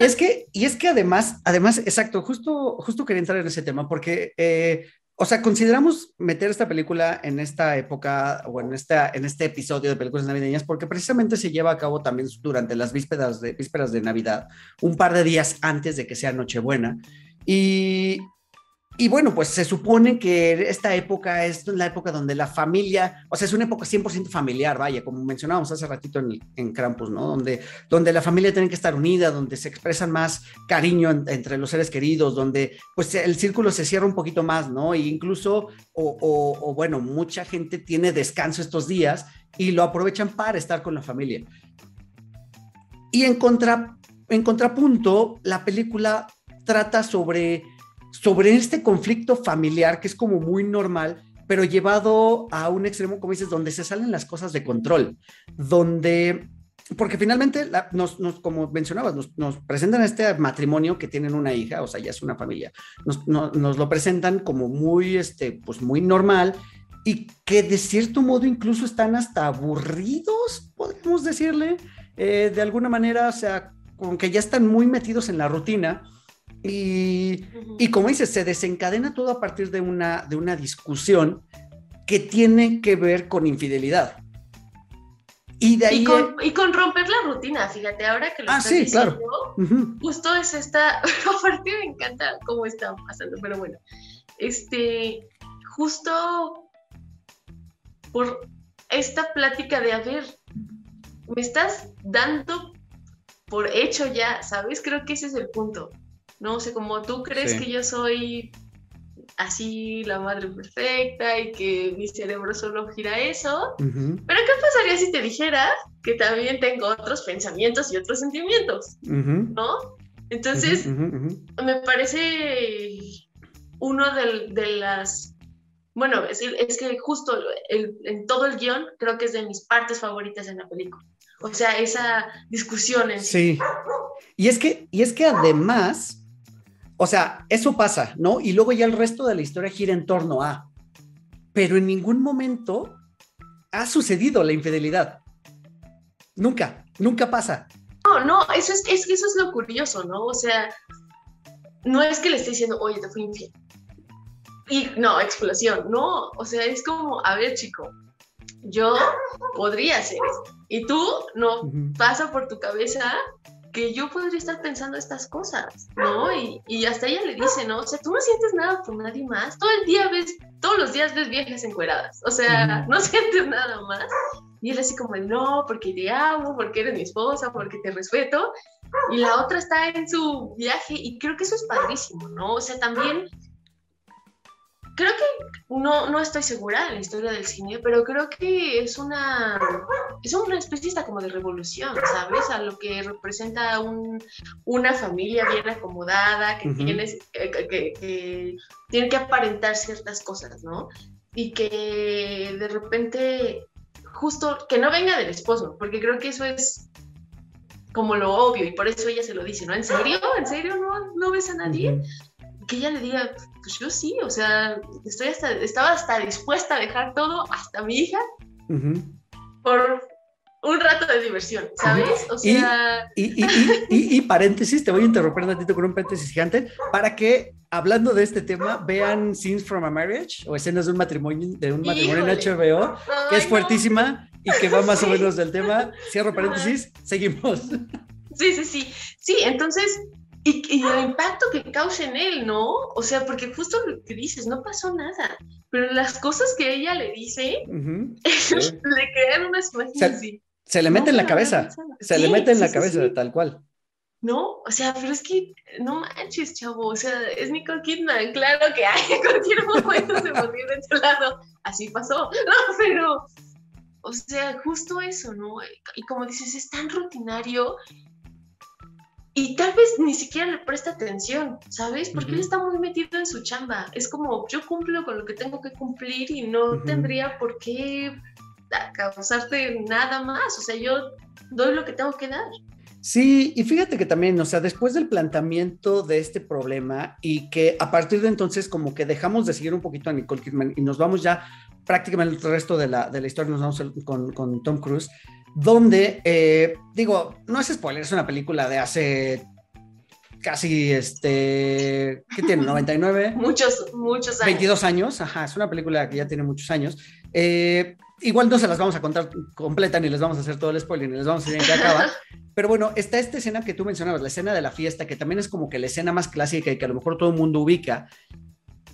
Es que, y es que además, además, exacto, justo, justo quería entrar en ese tema, porque, eh, o sea, consideramos meter esta película en esta época o en, esta, en este episodio de películas navideñas, porque precisamente se lleva a cabo también durante las vísperas de, vísperas de Navidad, un par de días antes de que sea Nochebuena. Y, y bueno, pues se supone que esta época es la época donde la familia, o sea, es una época 100% familiar, vaya, como mencionábamos hace ratito en, en Krampus, ¿no? Donde, donde la familia tiene que estar unida, donde se expresan más cariño entre los seres queridos, donde pues el círculo se cierra un poquito más, ¿no? E incluso, o, o, bueno, mucha gente tiene descanso estos días y lo aprovechan para estar con la familia. Y en, contra, en contrapunto, la película trata sobre sobre este conflicto familiar que es como muy normal, pero llevado a un extremo, como dices, donde se salen las cosas de control, donde, porque finalmente, nos, como mencionabas, nos, presentan este matrimonio que tienen una hija, o sea, ya es una familia, nos, lo presentan como muy, este, pues muy normal, y que de cierto modo incluso están hasta aburridos, podemos decirle, eh, de alguna manera, o sea, como que ya están muy metidos en la rutina. Y, y, como dices, se desencadena todo a partir de una, de una discusión que tiene que ver con infidelidad. Y, de ahí y, con, romper la rutina, fíjate, ahora que lo ah, estás sí, diciendo, claro. justo es esta, aparte me encanta cómo está pasando, pero bueno, este, justo por esta plática de, a ver, me estás dando por hecho ya, ¿sabes? Creo que ese es el punto, ¿no? O sea, como tú crees que yo soy así la madre perfecta y que mi cerebro solo gira eso. Pero ¿qué pasaría si te dijera que también tengo otros pensamientos y otros sentimientos? ¿No? Entonces, me parece uno de, las... Bueno, es, es que justo en todo el guion creo que es de mis partes favoritas en la película. O sea, esa discusión en sí. Y es que, y es que además o sea, eso pasa, ¿no? Y luego ya el resto de la historia gira en torno a, pero en ningún momento ha sucedido la infidelidad. Nunca, nunca pasa. No, no, eso es, es eso es lo curioso, ¿no? O sea, no es que le esté diciendo, oye, te fui infiel. Y no, explosión, no, o sea, es como, a ver, chico, yo podría hacer esto. Y tú no pasa por tu cabeza que yo podría estar pensando estas cosas, ¿no? Y, y, hasta ella le dice, ¿no? O sea, tú no sientes nada por nadie más. Todo el día ves, todos los días ves viejas encueradas. O sea, no sientes nada más. Y él así como, no, porque te amo, porque eres mi esposa, porque te respeto. Y la otra está en su viaje y creo que eso es padrísimo, ¿no? O sea, también creo que no, no estoy segura de la historia del cine, pero creo que es una, es una especie como de revolución, ¿sabes? A lo que representa un, una familia bien acomodada, que, tienes, eh, que, tiene que aparentar ciertas cosas, ¿no? Y que de repente, justo, que no venga del esposo, porque creo que eso es como lo obvio y por eso ella se lo dice, ¿no? ¿En serio? ¿En serio no, no ves a nadie? Que ella le diga, pues yo sí, o sea, estoy hasta, estaba hasta dispuesta a dejar todo, hasta mi hija, por un rato de diversión, ¿sabes? O sea... Y, y, paréntesis, te voy a interrumpir un ratito con un paréntesis gigante, para que, hablando de este tema, vean Scenes from a Marriage, o escenas de un matrimonio, de un matrimonio en HBO, que es fuertísima y que va más o menos del tema. Cierro paréntesis, seguimos. Sí, sí, sí. Sí, entonces, y, el impacto que causa en él, ¿no? O sea, porque justo lo que dices, no pasó nada, pero las cosas que ella le dice, le crean unas imágenes así. Se le mete en la cabeza, se le mete en la cabeza, tal cual. No, o sea, pero es que no manches, chavo, o sea, es Nicole Kidman, claro que hay, en cualquier momento se morir de tu lado, así pasó, no, pero, o sea, justo eso, ¿no? Y como dices, es tan rutinario y tal vez ni siquiera le presta atención, ¿sabes? Porque él está muy metido en su chamba. Es como, yo cumplo con lo que tengo que cumplir y no tendría por qué causarte nada más. O sea, yo doy lo que tengo que dar. Sí, y fíjate que también, o sea, después del planteamiento de este problema y que a partir de entonces como que dejamos de seguir un poquito a Nicole Kidman y nos vamos ya prácticamente el resto de la, de la historia, nos vamos con, con Tom Cruise, donde, eh, digo, no es spoiler, es una película de hace casi, este, ¿qué tiene? 99. muchos, muchos años. 22 años, ajá, es una película que ya tiene muchos años. Eh, igual no se las vamos a contar completa, ni les vamos a hacer todo el spoiler, ni les vamos a decir en qué acaba. Pero bueno, está esta escena que tú mencionabas, la escena de la fiesta, que también es como que la escena más clásica y que a lo mejor todo el mundo ubica.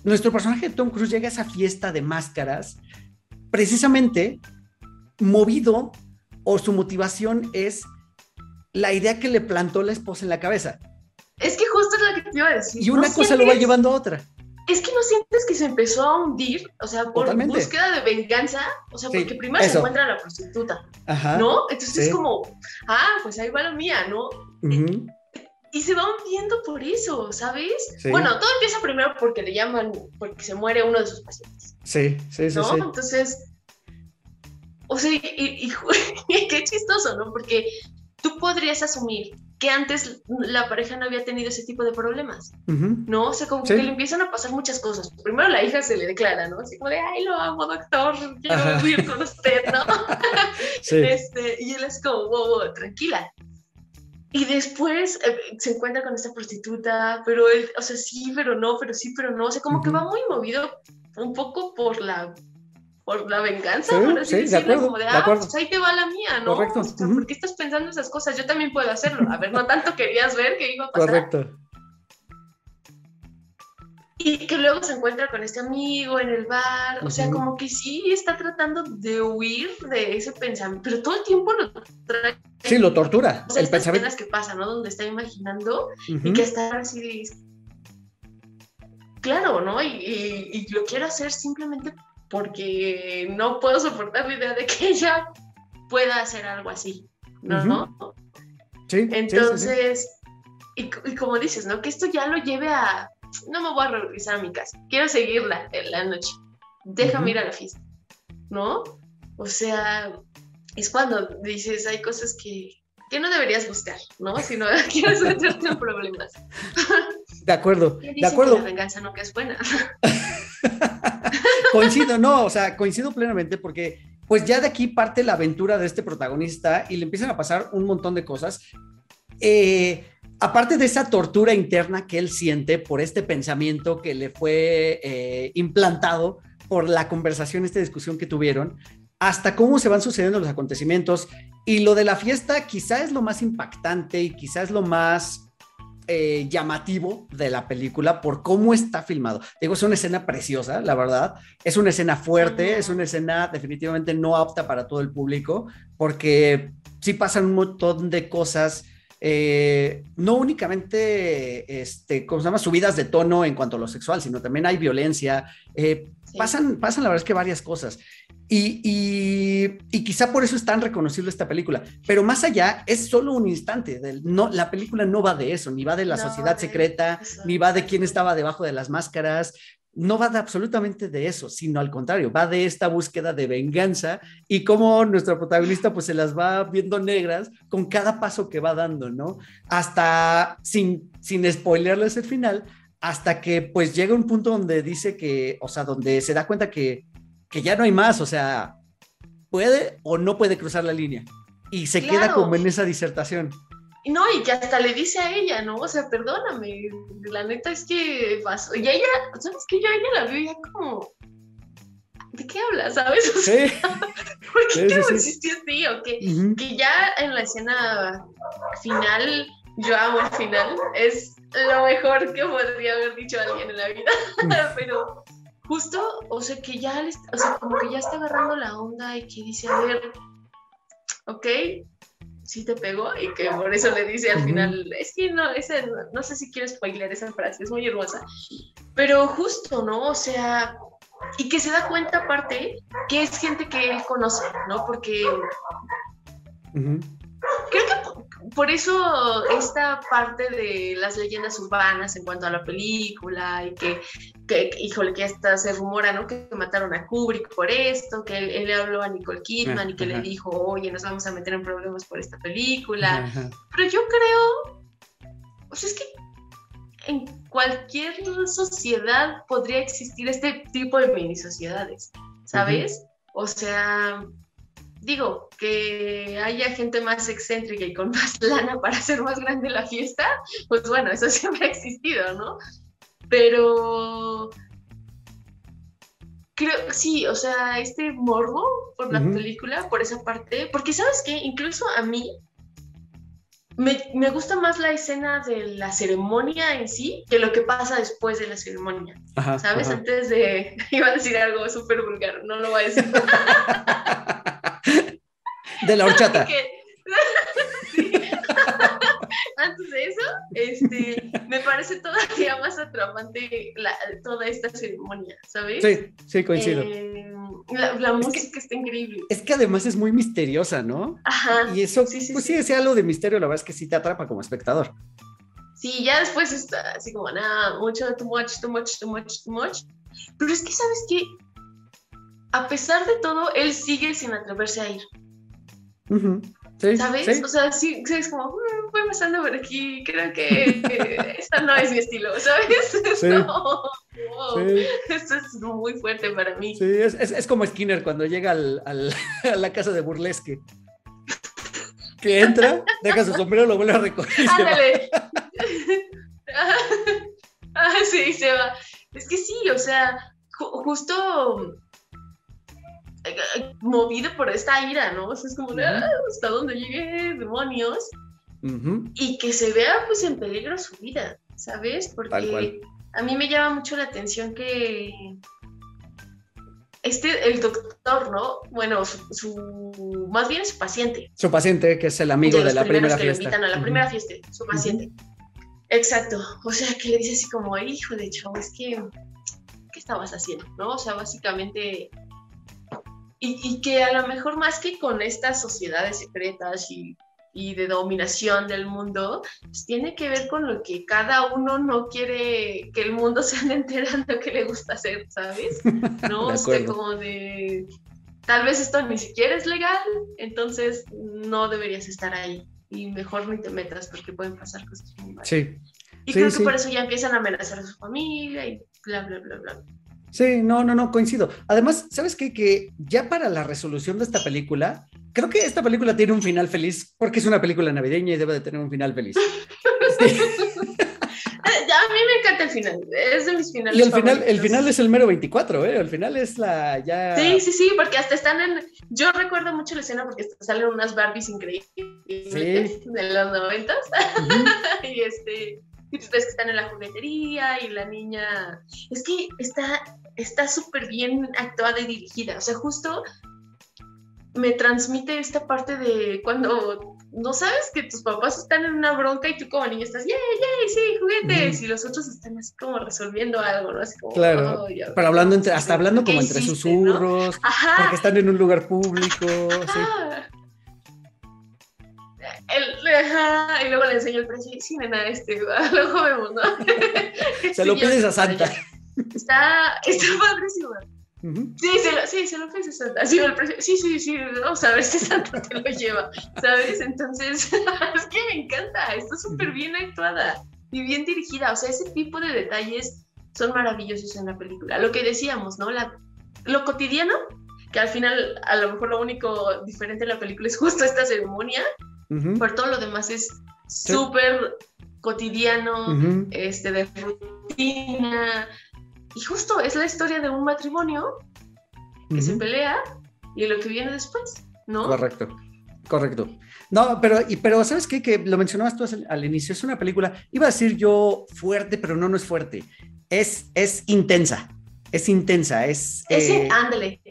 Nuestro personaje Tom Cruise llega a esa fiesta de máscaras precisamente movido o su motivación es la idea que le plantó la esposa en la cabeza. Es que justo es lo que te iba a decir. Y una cosa lo va llevando a otra. Es que no sientes que se empezó a hundir, o sea, por búsqueda de venganza, o sea, porque primero se encuentra la prostituta, ¿no? Entonces es como, ah, pues ahí va la mía, ¿no? Y se va hundiendo por eso, ¿sabes? Bueno, todo empieza primero porque le llaman, porque se muere uno de sus pacientes. Sí, sí, sí. ¿no? Entonces, o sea, y, qué chistoso, ¿no? Porque tú podrías asumir que antes la pareja no había tenido ese tipo de problemas, ¿no? O sea, como que le empiezan a pasar muchas cosas. Primero la hija se le declara, ¿no? Así como de, ay, lo amo, doctor, quiero vivir con usted, ¿no? sí. este, y él es como, wow, wow, tranquila. Y después eh, se encuentra con esta prostituta, pero él, o sea, sí, pero no, pero sí, pero no. O sea, como que va muy movido un poco por la por la venganza, por así decirlo, como de, ah, pues ahí te va la mía, ¿no? Correcto. ¿Por qué estás pensando esas cosas? Yo también puedo hacerlo. A ver, no tanto querías ver que iba a pasar. Correcto. Y que luego se encuentra con este amigo en el bar, o sea, como que sí está tratando de huir de ese pensamiento, pero todo el tiempo lo trae. Sí, lo tortura. O sea, el estas pensamiento. que pasan, ¿no? Donde está imaginando y que está así de... Claro, ¿no? Y, y, y lo quiero hacer simplemente porque no puedo soportar la idea de que ella pueda hacer algo así, ¿no? Sí. Entonces, Y, como dices, ¿no? Que esto ya lo lleve a, no me voy a regresar a mi casa, quiero seguirla en la noche, déjame ir a la fiesta, ¿no? O sea, es cuando dices, hay cosas que, que no deberías buscar, ¿no? Si no quieres meterte en problemas. De acuerdo, de acuerdo. Que la venganza nunca es buena. coincido, no, o sea, coincido plenamente porque pues ya de aquí parte la aventura de este protagonista y le empiezan a pasar un montón de cosas. Eh, aparte de esa tortura interna que él siente por este pensamiento que le fue eh, implantado por la conversación, esta discusión que tuvieron, hasta cómo se van sucediendo los acontecimientos. Y lo de la fiesta quizá es lo más impactante y quizá es lo más eh, llamativo de la película por cómo está filmado. Digo, es una escena preciosa, la verdad. Es una escena fuerte, es una escena definitivamente no apta para todo el público, porque sí pasan un montón de cosas. Eh, no únicamente, este, ¿cómo se llama? Subidas de tono en cuanto a lo sexual, sino también hay violencia. Eh, pasan, pasan, la verdad es que varias cosas. Y, quizá por eso es tan reconocible esta película. Pero más allá, es solo un instante. no, la película no va de eso, ni va de la sociedad secreta, ni va de quién estaba debajo de las máscaras. No va de absolutamente de eso, sino al contrario, va de esta búsqueda de venganza y cómo nuestro protagonista pues se las va viendo negras con cada paso que va dando, ¿no? Hasta, sin, sin spoilerles el final, hasta que pues llega un punto donde dice que, o sea, donde se da cuenta que que ya no hay más, o sea, puede o no puede cruzar la línea. Y se queda como en esa disertación. No, y que hasta le dice a ella, ¿no? O sea, perdóname, la neta es que pasó. Y ella, ¿sabes qué? Yo a ella la veo ya como, ¿de qué hablas, sabes? O sea. ¿Por qué te sí. así? O que, que ya en la escena final, yo amo el final, es lo mejor que podría haber dicho alguien en la vida. Pero justo, o sea, que ya, o sea, como que ya está agarrando la onda y que dice, a ver, ok, sí te pegó y que por eso le dice al final, es que no, ese, no, sé si quieres spoiler esa frase, es muy hermosa, pero justo, ¿no? O sea, y que se da cuenta aparte que es gente que él conoce, ¿no? Porque creo que por eso esta parte de las leyendas urbanas en cuanto a la película y que, que híjole, que hasta se rumora, ¿no? Que mataron a Kubrick por esto, que él, le habló a Nicole Kidman y que le dijo, oye, nos vamos a meter en problemas por esta película. Pero yo creo, o sea, es que en cualquier sociedad podría existir este tipo de mini sociedades, ¿sabes? O sea, digo, que haya gente más excéntrica y con más lana para hacer más grande la fiesta, pues bueno, eso siempre ha existido, ¿no? Pero creo, sí, o sea, este morbo por la película, por esa parte, porque sabes que incluso a mí me, gusta más la escena de la ceremonia en sí que lo que pasa después de la ceremonia. ¿Sabes? Antes de. Iba a decir algo súper vulgar, no lo voy a decir. De la horchata. Antes de eso, este, me parece todavía más atrapante toda esta ceremonia, ¿sabes? Sí, sí, coincido. Eh, la, música está increíble. Es que además es muy misteriosa, ¿no? Ajá. Y eso, sí, sí, pues sí, ese algo de misterio, la verdad es que sí te atrapa como espectador. Sí, ya después está así como, nada, mucho, too much, too much, too much, too much. Pero es que, ¿sabes qué? A pesar de todo, él sigue sin atreverse a ir. ¿Sabes? O sea, sí, es como, mm, voy pasando por aquí, creo que esta no es mi estilo, ¿sabes? Sí. Esto es muy fuerte para mí. Sí, es, es, es como Skinner cuando llega al, al, a la casa de burlesque. Que entra, deja su sombrero, lo vuelve a recoger. Ándale. ah, sí, se va. Es que sí, o sea, justo movido por esta ira, ¿no? O sea, es como, ah, hasta dónde llegué, demonios. Y que se vea pues en peligro su vida, ¿sabes? Porque a mí me llama mucho la atención que este, el doctor, ¿no? Bueno, su, más bien su paciente. Su paciente, que es el amigo de, la primera que fiesta. a la primera fiesta, su paciente. Exacto. O sea, que le dice así como, hijo de hecho, es que, ¿qué estabas haciendo? ¿No? O sea, básicamente y, que a lo mejor más que con estas sociedades secretas y, de dominación del mundo, pues tiene que ver con lo que cada uno no quiere que el mundo se ande enterando que le gusta hacer, ¿sabes? No, o sea, como de, tal vez esto ni siquiera es legal, entonces no deberías estar ahí y mejor ni te metas porque pueden pasar cosas muy malas. Sí. Y creo que por eso ya empiezan a amenazar a su familia y bla, bla, bla, bla. Sí, no, no, no, coincido. Además, ¿sabes qué? Que ya para la resolución de esta película, creo que esta película tiene un final feliz porque es una película navideña y debe de tener un final feliz. A mí me encanta el final, es de mis finales. Y el final, el final es el mero 24, ¿eh? El final es la ya. Sí, sí, sí, porque hasta están en. Yo recuerdo mucho la escena porque salen unas Barbies increíbles de los noventas. y este. Y ves que están en la juguetería y la niña. Es que está está súper bien actuada y dirigida. O sea, justo me transmite esta parte de cuando no sabes que tus papás están en una bronca y tú como niña estás, ¡yay, yay! Sí, juguetes. Y los otros están así como resolviendo algo, ¿no? Así como, claro. pero hablando entre, hasta hablando como entre susurros, porque están en un lugar público. Sí. y luego le enseño el precio y sí, nena, este, luego vemos, ¿no? Se lo pides a Santa. Está, está padrísimo. Sí, se lo, sí, se lo a Santa. Sí, sí, sí, sí, vamos a ver si Santa te lo lleva, ¿sabes? Entonces, es que me encanta, está súper bien actuada y bien dirigida. O sea, ese tipo de detalles son maravillosos en la película. Lo que decíamos, ¿no? La, lo cotidiano, que al final a lo mejor lo único diferente en la película es justo esta ceremonia, por todo lo demás es súper cotidiano, este, de rutina. Y justo es la historia de un matrimonio que se pelea y lo que viene después, ¿no? Correcto, correcto. No, pero, y, pero ¿sabes qué? Que lo mencionabas tú al, inicio, es una película, iba a decir yo fuerte, pero no, no es fuerte. Es, es intensa, es intensa, es... Es, eh, ándale,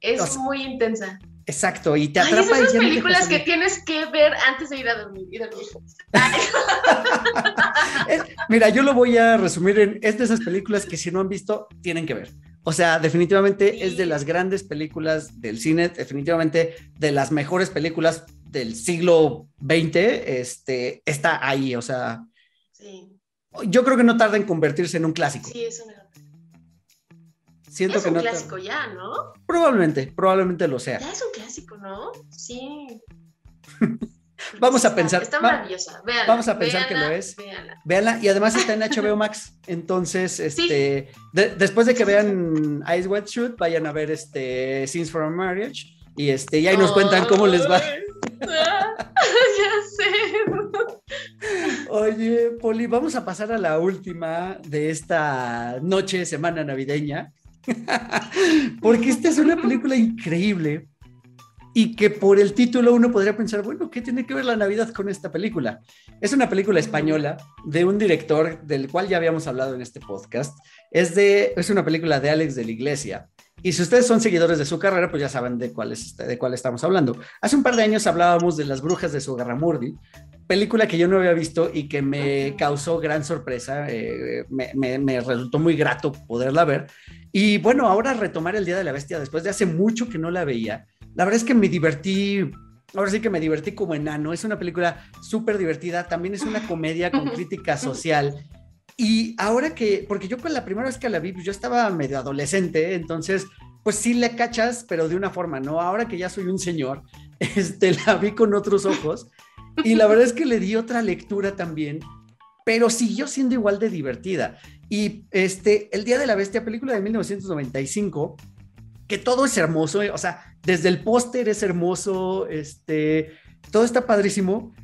es muy intensa. Exacto, y te atrapa. Ay, esas películas que tienes que ver antes de ir a dormir. mira, yo lo voy a resumir en, es de esas películas que si no han visto, tienen que ver. O sea, definitivamente es de las grandes películas del cine, definitivamente de las mejores películas del siglo XX, este, está ahí, o sea. Sí. Yo creo que no tarda en convertirse en un clásico. Sí, eso me Siento es un clásico ya, ¿no? Probablemente, probablemente lo sea. Ya es un clásico, ¿no? Sí. vamos a pensar. Está maravillosa. Véanla, vamos a pensar que lo es. Véanla. véanla. Y además está en HBO Max. Entonces, este, después de que vean Ice White Shoot, vayan a ver este Scenes for a Marriage. Y este, y ahí nos cuentan cómo les va. ya sé. Oye, Poli, vamos a pasar a la última de esta noche, semana navideña. Porque esta es una película increíble y que por el título uno podría pensar, bueno, ¿qué tiene que ver la Navidad con esta película? Es una película española de un director del cual ya habíamos hablado en este podcast. Es, de, es una película de Alex de la Iglesia. Y si ustedes son seguidores de su carrera, pues ya saben de cuál, es, de cuál estamos hablando. Hace un par de años hablábamos de Las Brujas de Sugarramurdi, película que yo no había visto y que me causó gran sorpresa, eh, me, me, resultó muy grato poderla ver. Y bueno, ahora retomar el Día de la Bestia después de hace mucho que no la veía, la verdad es que me divertí, ahora sí que me divertí como enano, es una película súper divertida, también es una comedia con crítica social. Y ahora que, porque yo con la primera vez que la vi, pues yo estaba medio adolescente, entonces pues sí le cachas, pero de una forma, ¿no? Ahora que ya soy un señor, este, la vi con otros ojos y la verdad es que le di otra lectura también, pero siguió siendo igual de divertida. Y este, El Día de la Bestia, película de 1995, que todo es hermoso, o sea, desde el póster es hermoso, este, todo está padrísimo.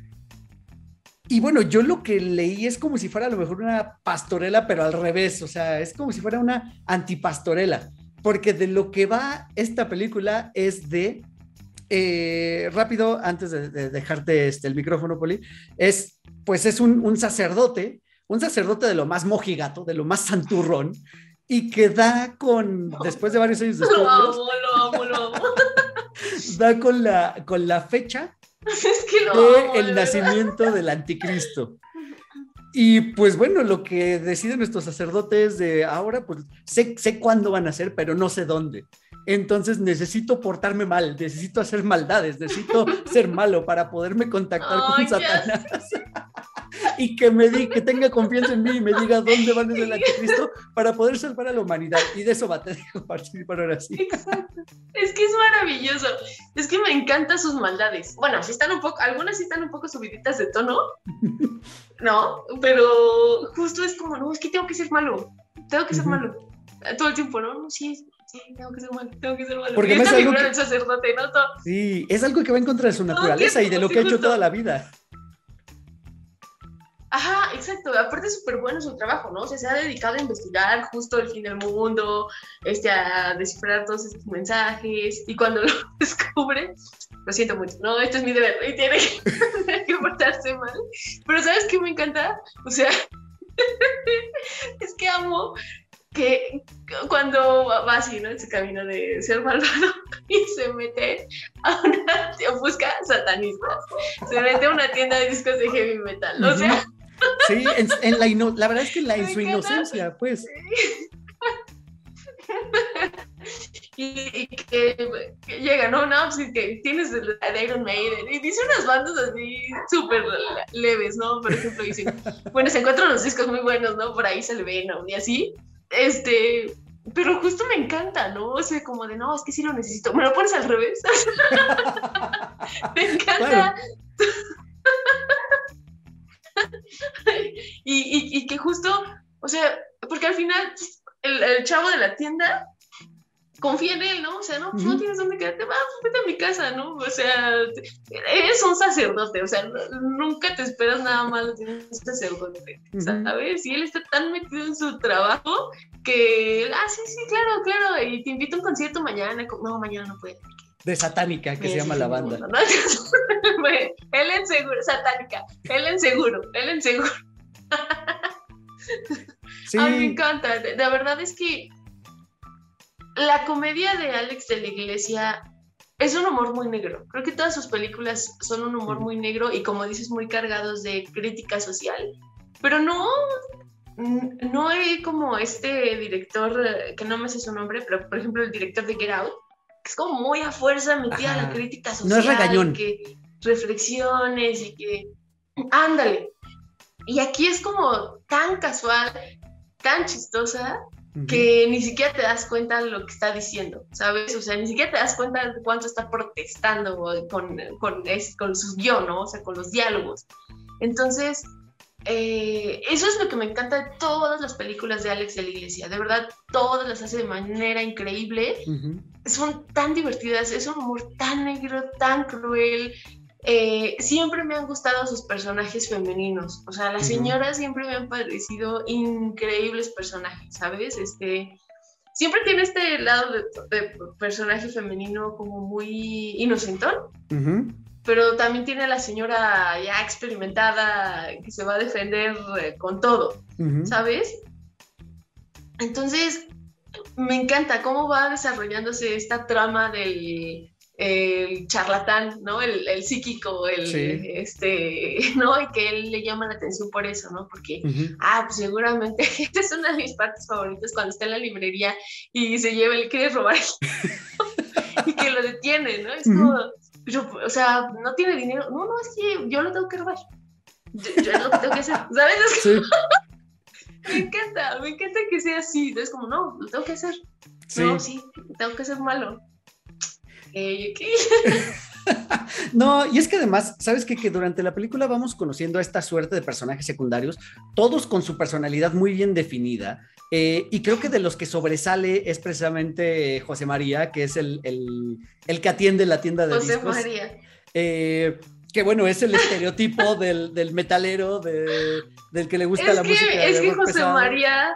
Y bueno, yo lo que leí es como si fuera a lo mejor una pastorela, pero al revés, o sea, es como si fuera una antipastorela, porque de lo que va esta película es de, eh, rápido, antes de, dejarte este, el micrófono, Poli, es, pues es un, sacerdote, un sacerdote de lo más mojigato, de lo más santurrón, y que da con, después de varios años de Lo amo, lo amo, lo amo. da con la, con la fecha Es que de el nacimiento del anticristo. Y pues bueno, lo que deciden nuestros sacerdotes de ahora, pues sé, sé cuándo van a ser, pero no sé dónde. Entonces necesito portarme mal, necesito hacer maldades, necesito ser malo para poderme contactar con Satanás. Y que me di, que tenga confianza en mí y me diga dónde van a ser el anticristo para poder salvar a la humanidad. Y de eso va, te dejo participar ahora sí. Exacto. Es que es maravilloso. Es que me encantan sus maldades. Bueno, si están un poco, algunas sí están un poco subiditas de tono, ¿no? Pero justo es como, no, es que tengo que ser malo. Tengo que ser malo. Todo el tiempo, ¿no? No, sí, sí, tengo que ser malo, tengo que ser malo. Porque es algo que- del sacerdote, ¿no? Todo- Sí, es algo que va en contra de su naturaleza y de lo que ha sí, hecho toda la vida. Ajá, exacto. Aparte es súper bueno su trabajo, ¿no? O sea, se ha dedicado a investigar justo el fin del mundo, este, a descifrar todos estos mensajes. Y cuando lo descubre, lo siento mucho, no, esto es mi deber y tiene que, portarse mal. Pero ¿sabes qué me encanta? O sea, es que amo que cuando va va así, ¿no? En su camino de ser malvado y se mete a una, busca satanistas, se mete a una tienda de discos de heavy metal. O sea, Sí, en, en la, ino- la verdad es que en, la, en su inocencia, pues. y, y que, que llega, no, no, pues y que tienes de Iron Maiden y dice unas bandas así súper leves, ¿no? Por ejemplo, dice, bueno, se encuentran unos discos muy buenos, ¿no? Por ahí se le ve, ¿no? Y así, este, pero justo me encanta, ¿no? O sea, como de, no, es que sí lo necesito, me lo pones al revés. me encanta. y, y, y que justo, o sea, porque al final el, el chavo de la tienda confía en él, ¿no? O sea, no, pues no tienes dónde quedarte, va, pues vete a mi casa, ¿no? O sea, eres un sacerdote, o sea, nunca te esperas nada malo de un sacerdote. ¿sabes? Y él está tan metido en su trabajo que, ah, sí, sí, claro, claro, y te invito a un concierto mañana, no, mañana no puede. De satánica, que se llama la banda. no, no. Ellen Seguro, satánica, Ellen Seguro, Ellen Seguro. Sí, Ay, me encanta. De verdad es que la comedia de Alex de la Iglesia es un humor muy negro. Creo que todas sus películas son un humor Ujú. muy negro y como dices, muy cargados de crítica social. Pero no, no hay como este director, eh, que no me sé su nombre, pero por ejemplo el director de Get Out, es como muy a fuerza metida a la Ajá. crítica No social. es regañón. Que reflexiones y que... Ándale. Y aquí es como tan casual, tan chistosa, que ni siquiera te das cuenta de lo que está diciendo, ¿sabes? O sea, ni siquiera te das cuenta de cuánto está protestando con, con, es- con sus guiones, ¿no? O sea, con los diálogos. Entonces, eh, eso es lo que me encanta de todas las películas de Alex de la Iglesia. De verdad, todas las hace de manera increíble. Son tan divertidas, es un humor tan negro, tan cruel. Eh, siempre me han gustado sus personajes femeninos. O sea, las señoras siempre me han parecido increíbles personajes, ¿sabes? Este, siempre tiene este lado de, de personaje femenino como muy inocentón. Pero también tiene a la señora ya experimentada que se va a defender eh, con todo. Ujú. ¿sabes? Entonces, me encanta cómo va desarrollándose esta trama del el charlatán, ¿no? El, el psíquico, el, Sí. este, ¿no? Y que él le llama la atención por eso, ¿no? Porque, Ujú. ah, pues seguramente, esta es una de mis partes favoritas cuando está en la librería y se lleva, él quiere robar y que lo detiene, ¿no? Es Ujú. como, yo, o sea, no tiene dinero, no, no, es que yo lo tengo que robar. Yo, yo es lo que tengo que hacer, ¿sabes? Es Sí, me encanta, me encanta que sea así. Es como, no, lo tengo que hacer. sí. No, sí, tengo que ser malo. Eh, no, y es que además, ¿sabes qué? Que durante la película vamos conociendo a esta suerte de personajes secundarios, todos con su personalidad muy bien definida. Eh, y creo que de los que sobresale es precisamente José María, que es el, que atiende la tienda de José María. Eh, que bueno, es el estereotipo del, metalero, del que le gusta la música. Es que José María,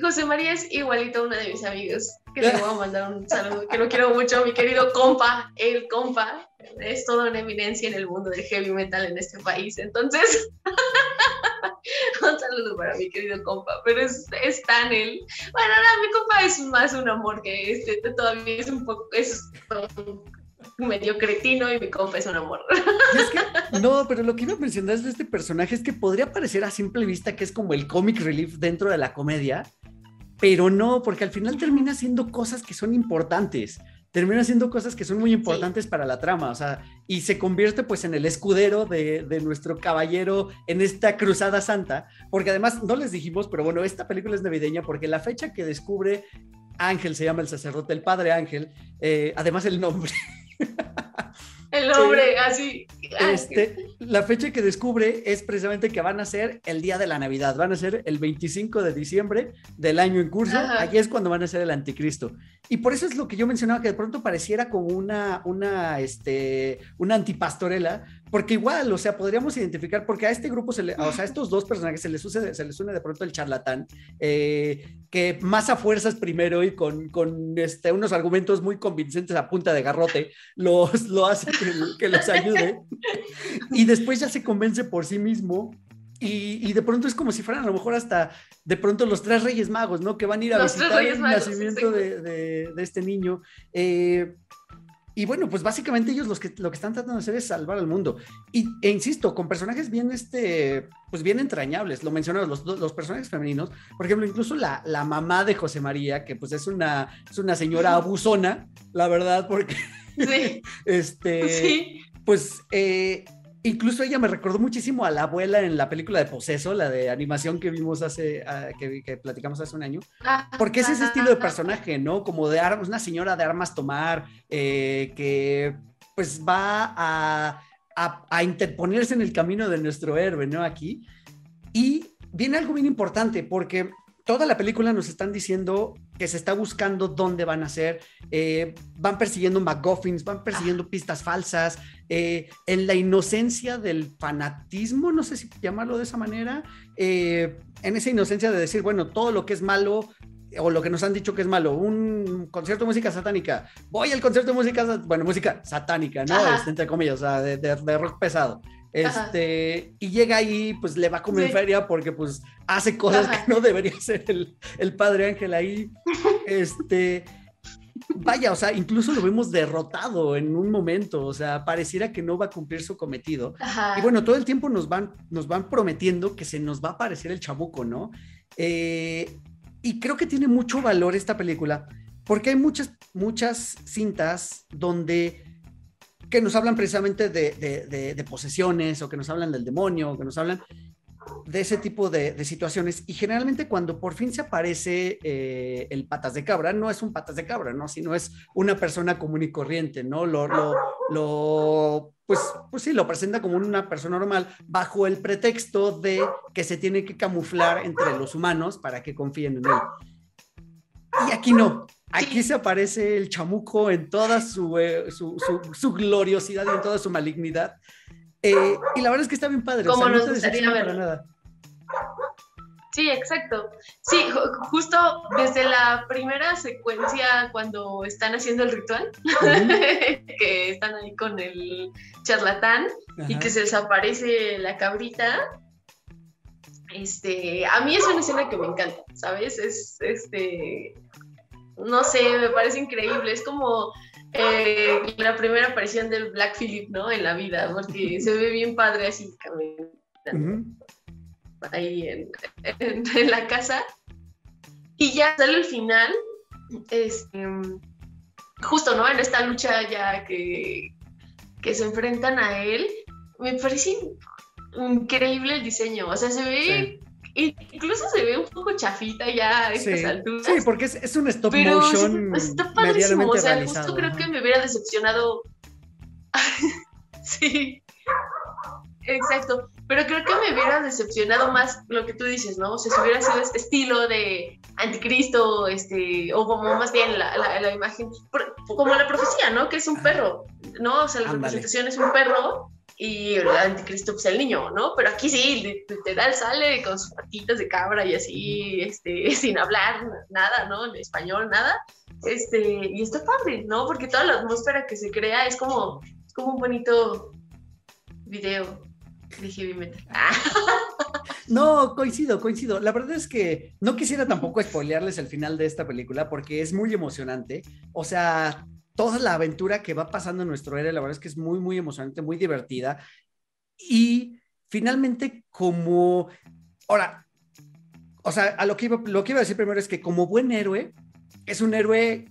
José María es igualito a uno de mis amigos, que le voy a mandar un saludo, que lo quiero mucho, mi querido compa, el compa, es toda una eminencia en el mundo del heavy metal en este país, entonces, un saludo para mi querido compa, pero es, es tan él, bueno, no, mi compa es más un amor que este, todavía es un poco, es medio cretino y mi compa es un amor. no, pero lo que iba a mencionar de este personaje es que podría parecer a simple vista que es como el comic relief dentro de la comedia, pero no, porque al final termina haciendo cosas que son importantes. Termina haciendo cosas que son muy importantes para la trama, o sea, y se convierte pues en el escudero de, de, nuestro caballero en esta cruzada santa, porque además no les dijimos, pero bueno, esta película es navideña porque la fecha que descubre Ángel se llama el sacerdote, el padre Ángel, eh, además el nombre El nombre, así. Este, la fecha que descubre es precisamente que van a ser el día de la Navidad, van a ser el 25 de diciembre del año en curso, allí es cuando van a ser el anticristo. Y por eso es lo que yo mencionaba, que de pronto pareciera como una, una, este, una antipastorela, porque igual, o sea, podríamos identificar, porque a este grupo, se le, o sea, a estos dos personajes se les, use, se les une de pronto el charlatán, eh, que más a fuerzas primero y con, con este, unos argumentos muy convincentes a punta de garrote, los, lo hace que, que los ayude. Y después ya se convence por sí mismo y, y, de pronto es como si fueran a lo mejor hasta de pronto los tres reyes magos, ¿no? Que van a ir a visitar el nacimiento de, de, de, este niño. Eh, y bueno, pues básicamente ellos los que, lo que están tratando de hacer es salvar al mundo. Y, e insisto, con personajes bien, este, pues bien entrañables, lo mencionaron, los, los personajes femeninos, por ejemplo, incluso la, la, mamá de José María, que pues es una, es una señora abusona, la verdad, porque... Sí. este, sí. Pues eh, Incluso ella me recordó muchísimo a la abuela en la película de Poseso, la de animación que vimos hace, ah, que, platicamos hace un año, porque es ese estilo de personaje, ¿no? Como de armas, una señora de armas tomar, eh, que pues va a, a, interponerse en el camino de nuestro héroe, ¿no? Aquí. Y viene algo bien importante, porque toda la película nos están diciendo que se está buscando dónde van a ser, eh, van persiguiendo MacGuffins, van persiguiendo pistas falsas, eh, en la inocencia del fanatismo, no sé si llamarlo de esa manera, eh, en esa inocencia de decir, bueno, todo lo que es malo o lo que nos han dicho que es malo, un concierto de música satánica, voy al concierto de música, bueno, música satánica, ¿no? Este, entre comillas, o sea, de rock pesado. Este, y llega ahí, pues le va como en feria porque pues hace cosas que no debería ser el, el, padre Ángel ahí. Este, vaya, o sea, incluso lo vemos derrotado en un momento, o sea, pareciera que no va a cumplir su cometido. Y bueno, todo el tiempo nos van, nos van prometiendo que se nos va a aparecer el chabuco, ¿no? Eh, y creo que tiene mucho valor esta película porque hay muchas, muchas cintas donde que nos hablan precisamente de, posesiones o que nos hablan del demonio, o que nos hablan de ese tipo de, situaciones. Y generalmente cuando por fin se aparece eh, el patas de cabra, no es un patas de cabra, ¿no? Sino es una persona común y corriente, ¿no? Lo, lo, pues, pues sí, lo presenta como una persona normal bajo el pretexto de que se tiene que camuflar entre los humanos para que confíen en él. Y aquí no, Aquí se aparece el chamuco en toda su, eh, su, su, gloriosidad y en toda su malignidad. Eh, y la verdad es que está bien padre. Como o sea, nos gustaría ver. Nada. Sí, exacto. Sí, justo desde la primera secuencia cuando están haciendo el ritual, que están ahí con el charlatán y que se desaparece la cabrita. Este, a mí es una escena que me encanta, ¿sabes? Es este no sé, me parece increíble. Es como eh, la primera aparición del Black Phillip, ¿no? En la vida, porque se ve bien padre así ahí en, la casa. Y ya sale el final, este, justo, ¿no? En esta lucha ya que, que se enfrentan a él, me parece increíble el diseño. O sea, se ve Incluso se ve un poco chafita ya a estas alturas. Sí, porque es, es un stop motion. está padrísimo. O sea, justo creo que me hubiera decepcionado sí, exacto. Pero creo que me hubiera decepcionado más lo que tú dices, ¿no? O sea, si hubiera sido este estilo de anticristo, este, o como más bien la, la, imagen, como la profecía, ¿no? Que es un perro, ¿no? O sea, la representación es un perro y el anticristo pues el niño, ¿no? Pero aquí sí, literal sale con sus patitas de cabra y así, este, sin hablar nada, ¿no? En español, nada. Este, y está padre, ¿no? Porque toda la atmósfera que se crea es como, es como un bonito video No, coincido, coincido. La verdad es que no quisiera tampoco spoilearles el final de esta película porque es muy emocionante. O sea, toda la aventura que va pasando en nuestro héroe, la verdad es que es muy, muy emocionante, muy divertida. Y finalmente, como. Ahora, o sea, a lo que iba, lo que iba a decir primero es que como buen héroe, es un héroe.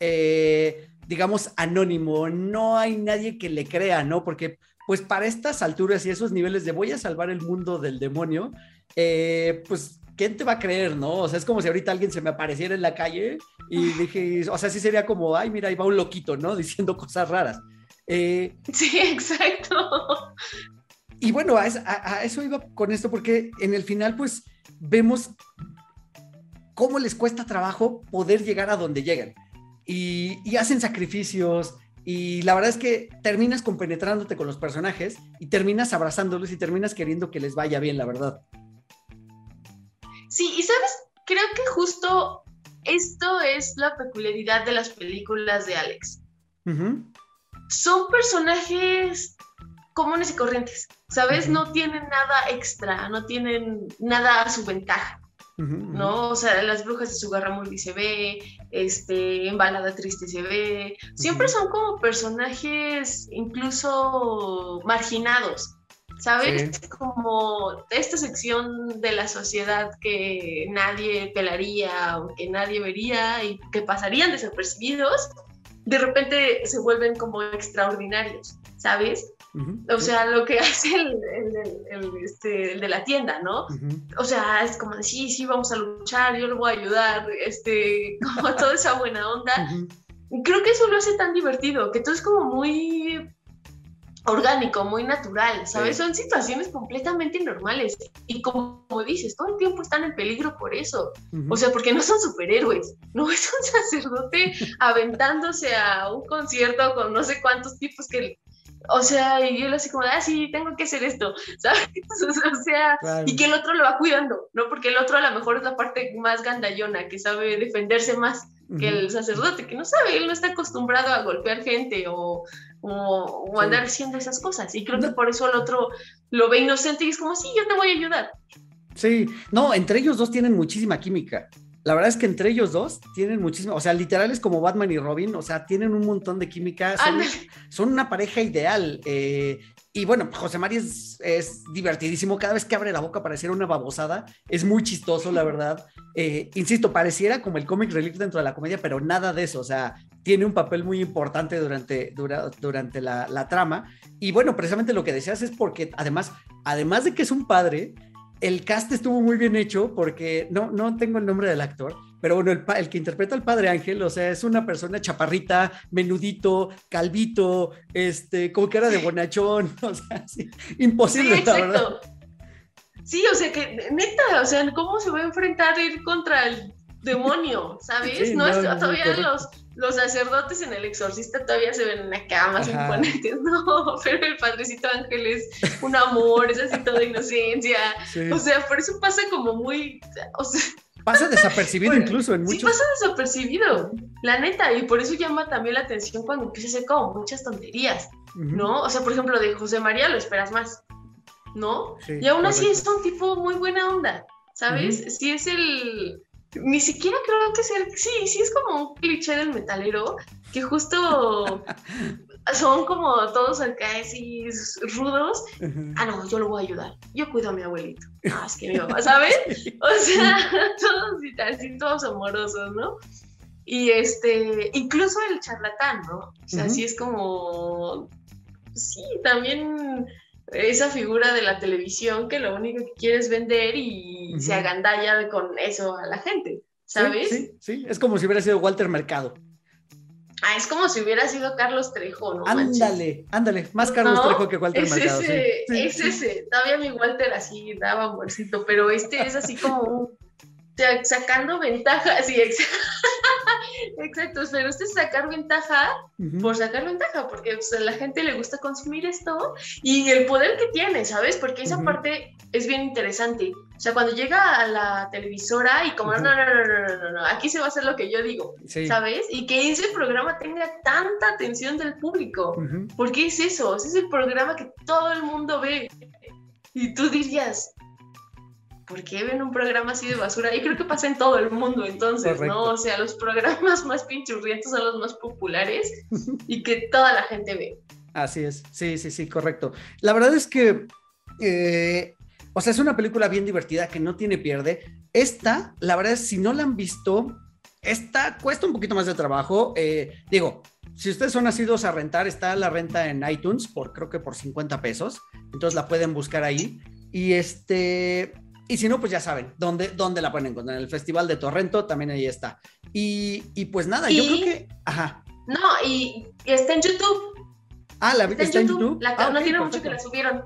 Eh, digamos, anónimo, no hay nadie que le crea, ¿no? Porque pues para estas alturas y esos niveles de voy a salvar el mundo del demonio, eh, pues ¿quién te va a creer, no? O sea, es como si ahorita alguien se me apareciera en la calle y dije, o sea, sí sería como, ay, mira, ahí va un loquito, ¿no? Diciendo cosas raras. Eh, sí, exacto. Y bueno, a, eso iba con esto, porque en el final, pues, vemos cómo les cuesta trabajo poder llegar a donde llegan. Y, y hacen sacrificios, y la verdad es que terminas compenetrándote con los personajes y terminas abrazándolos y terminas queriendo que les vaya bien, la verdad. Sí, y sabes, creo que justo esto es la peculiaridad de las películas de Alex. Son personajes comunes y corrientes, ¿sabes? No tienen nada extra, no tienen nada a su ventaja. ¿no? O sea, las brujas de su muy se ve, este, en Balada Triste se ve, siempre son como personajes incluso marginados, ¿sabes? Como esta sección de la sociedad que nadie pelaría o que nadie vería y que pasarían desapercibidos, de repente se vuelven como extraordinarios, ¿sabes? O sea, lo que hace este, el, de la tienda, ¿no? O sea, es como, sí, sí, vamos a luchar, yo lo voy a ayudar, este, como toda esa buena onda. Creo que eso lo hace tan divertido, que todo es como muy orgánico, muy natural, ¿sabes? Son situaciones completamente normales. Y como, dices, todo el tiempo están en peligro por eso. O sea, porque no son superhéroes. No es un sacerdote aventándose a un concierto con no sé cuántos tipos que o sea, y él así como, ah, sí, tengo que hacer esto, ¿sabes? o sea, y que el otro lo va cuidando, ¿no? Porque el otro a lo mejor es la parte más gandallona, que sabe defenderse más que el sacerdote, que no sabe, él no está acostumbrado a golpear gente o, o, andar haciendo esas cosas. Y creo que por eso el otro lo ve inocente y es como, sí, yo te voy a ayudar. Sí, no, entre ellos dos tienen muchísima química. La verdad es que entre ellos dos tienen muchísimo, o sea, literales como Batman y Robin, o sea, tienen un montón de química, son, una pareja ideal. Eh, y bueno, José María es, divertidísimo, cada vez que abre la boca pareciera una babosada, es muy chistoso, la verdad. Eh, insisto, pareciera como el comic relief dentro de la comedia, pero nada de eso, o sea, tiene un papel muy importante durante, durante la, la trama. Y bueno, precisamente lo que deseas es porque además, además de que es un padre, el cast estuvo muy bien hecho porque no, no tengo el nombre del actor, pero bueno, el, que interpreta al padre Ángel, o sea, es una persona chaparrita, menudito, calvito, este, como que era de bonachón, o sea, imposible, la verdad. Sí, o sea, que neta, o sea, ¿cómo se va a enfrentar ir contra el demonio, ¿sabes? no, todavía los, los sacerdotes en el exorcista todavía se ven acá más imponentes, no, pero el padrecito Ángel es un amor, es así toda inocencia, o sea, por eso pasa como muy, o sea, pasa desapercibido incluso en muchos. Sí, pasa desapercibido, la neta, y por eso llama también la atención cuando empieza a hacer como muchas tonterías, ¿no? O sea, por ejemplo, de José María lo esperas más, ¿no? y aún así es un tipo muy buena onda, ¿sabes? Sí es el ni siquiera creo que sea, sí, sí es como un cliché del metalero, que justo son como todos acá así rudos. Ah, no, yo lo voy a ayudar. Yo cuido a mi abuelito. No, es que mi mamá, ¿sabes? O sea, todos así, todos amorosos, ¿no? Y este, incluso el charlatán, ¿no? O sea, sí es como, sí, también esa figura de la televisión que lo único que quiere es vender y se agandalla con eso a la gente, ¿sabes? Sí, sí, es como si hubiera sido Walter Mercado. Ah, es como si hubiera sido Carlos Trejo, ¿no? Ándale, ándale, más Carlos Trejo que Walter es Mercado. Ese, Es ese, todavía mi Walter así daba amorcito, pero este es así como sacando ventaja, sí, exacto, pero es sacar ventaja por sacar ventaja, porque pues, a la gente le gusta consumir esto y el poder que tiene, ¿sabes? Porque esa parte es bien interesante. O sea, cuando llega a la televisora y como, no, no, no, no, no, no, aquí se va a hacer lo que yo digo, ¿sabes? Y que ese programa tenga tanta atención del público. Porque es eso, es el programa que todo el mundo ve. Y tú dirías, ¿por qué ven un programa así de basura? Y creo que pasa en todo el mundo entonces, ¿no? O sea, los programas más pinchurrientos son los más populares y que toda la gente ve. Así es, sí, sí, sí, correcto. La verdad es que, eh, o sea, es una película bien divertida que no tiene pierde. Esta, la verdad es, si no la han visto, esta cuesta un poquito más de trabajo. Eh, digo, si ustedes son nacidos a rentar, está la renta en iTunes por creo que por 50 pesos. Entonces la pueden buscar ahí. Y este, y si no, pues ya saben dónde, dónde la pueden encontrar. En el Festival de Torrento también ahí está. Y, y pues nada, yo creo que. Ajá. No, y, está en YouTube. Ah, la está, está en YouTube. La, ah, no tiene mucho que la subieron.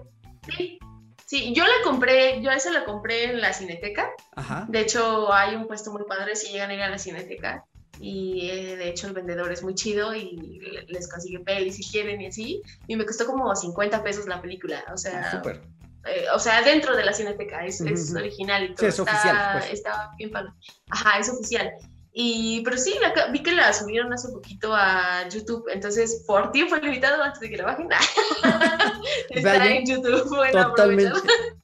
Sí. Sí, yo la compré, yo esa la compré en la Cineteca. Ajá. De hecho, hay un puesto muy padre si llegan a ir a la Cineteca. Y eh, de hecho, el vendedor es muy chido y les consigue pelis si quieren y así. Y me costó como 50 pesos la película. O sea, ah, eh, o sea, dentro de la Cineteca, es, original y todo. es oficial. Pues. Está bien padre. Ajá, es oficial. Y, pero sí, vi que la subieron hace poquito a YouTube, entonces por tiempo limitado antes de que la bajen. Está en YouTube. Bueno, totalmente,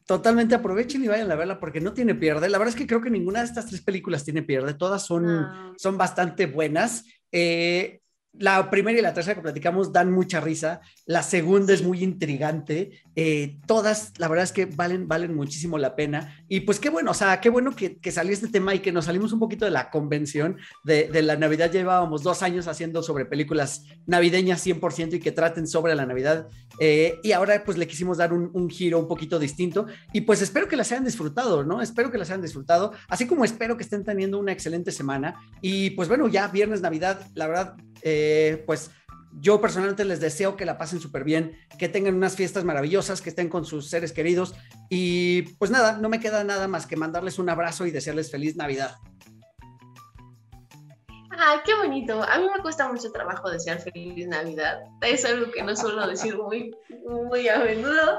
totalmente aprovechen y vayan a verla porque no tiene pierde. La verdad es que creo que ninguna de estas tres películas tiene pierde. Todas son, son bastante buenas. Eh, la primera y la tercera que platicamos dan mucha risa, la segunda es muy intrigante, eh, todas la verdad es que valen, valen muchísimo la pena. Y pues qué bueno, o sea, qué bueno que, que salió este tema y que nos salimos un poquito de la convención de, de, la Navidad, llevábamos dos años haciendo sobre películas navideñas 100% y que traten sobre la Navidad. Eh, y ahora pues le quisimos dar un, un, giro un poquito distinto. Y pues espero que las hayan disfrutado, ¿no? Espero que las hayan disfrutado, así como espero que estén teniendo una excelente semana. Y pues bueno, ya viernes Navidad, la verdad eh, pues yo personalmente les deseo que la pasen súper bien, que tengan unas fiestas maravillosas, que estén con sus seres queridos y pues nada, no me queda nada más que mandarles un abrazo y desearles feliz Navidad. Ay, qué bonito. A mí me cuesta mucho trabajo desear feliz Navidad. Es algo que no suelo decir muy, muy a menudo.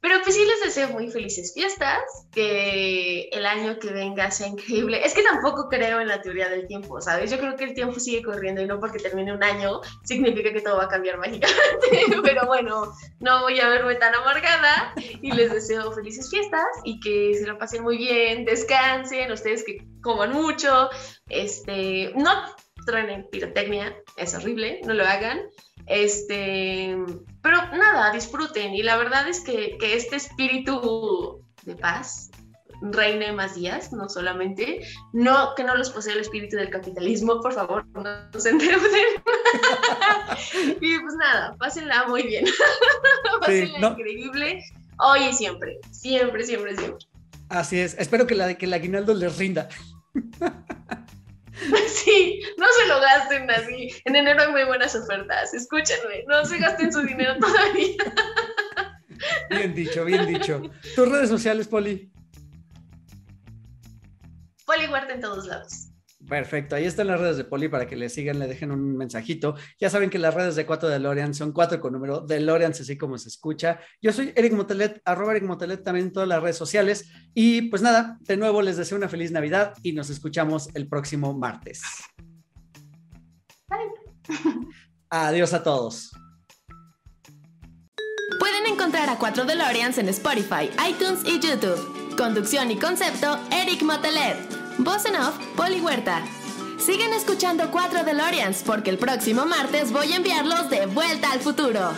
Pero pues sí les deseo muy felices fiestas, que el año que venga sea increíble. Es que tampoco creo en la teoría del tiempo, ¿sabes? Yo creo que el tiempo sigue corriendo y no porque termine un año significa que todo va a cambiar mágicamente. Pero bueno, no voy a verme tan amargada y les deseo felices fiestas y que se lo pasen muy bien, descansen, ustedes que coman mucho, este, no traen pirotecnia, es horrible, no lo hagan. Este, pero nada, disfruten. Y la verdad es que, que este espíritu de paz reine más días, no solamente. No, que no los posee el espíritu del capitalismo, por favor, no se endeuden. y pues nada, pásenla muy bien. pásenla increíble. Hoy y siempre, siempre, siempre, siempre. Así es. Espero que la que el aguinaldo les rinda. Sí, no se lo gasten así. En enero hay muy buenas ofertas. Escúchenme, no se gasten su dinero todavía. Bien dicho, bien dicho. ¿Tus redes sociales, Poli? Poli Huerta en todos lados. Perfecto, ahí están las redes de Poli para que le sigan, le dejen un mensajito. Ya saben que las redes de 4 de Lorian son 4 con número de Lorian, así como se escucha. Yo soy Eric Motelet, arroba Eric Motelet también en todas las redes sociales. Y pues nada, de nuevo les deseo una feliz Navidad y nos escuchamos el próximo martes. Adiós a todos. Pueden encontrar a 4 DeLoreans en Spotify, iTunes y YouTube. Conducción y concepto, Eric Motelet. Voz en off, Poli Huerta. Sigan escuchando 4 DeLoreans porque el próximo martes voy a enviarlos de vuelta al futuro.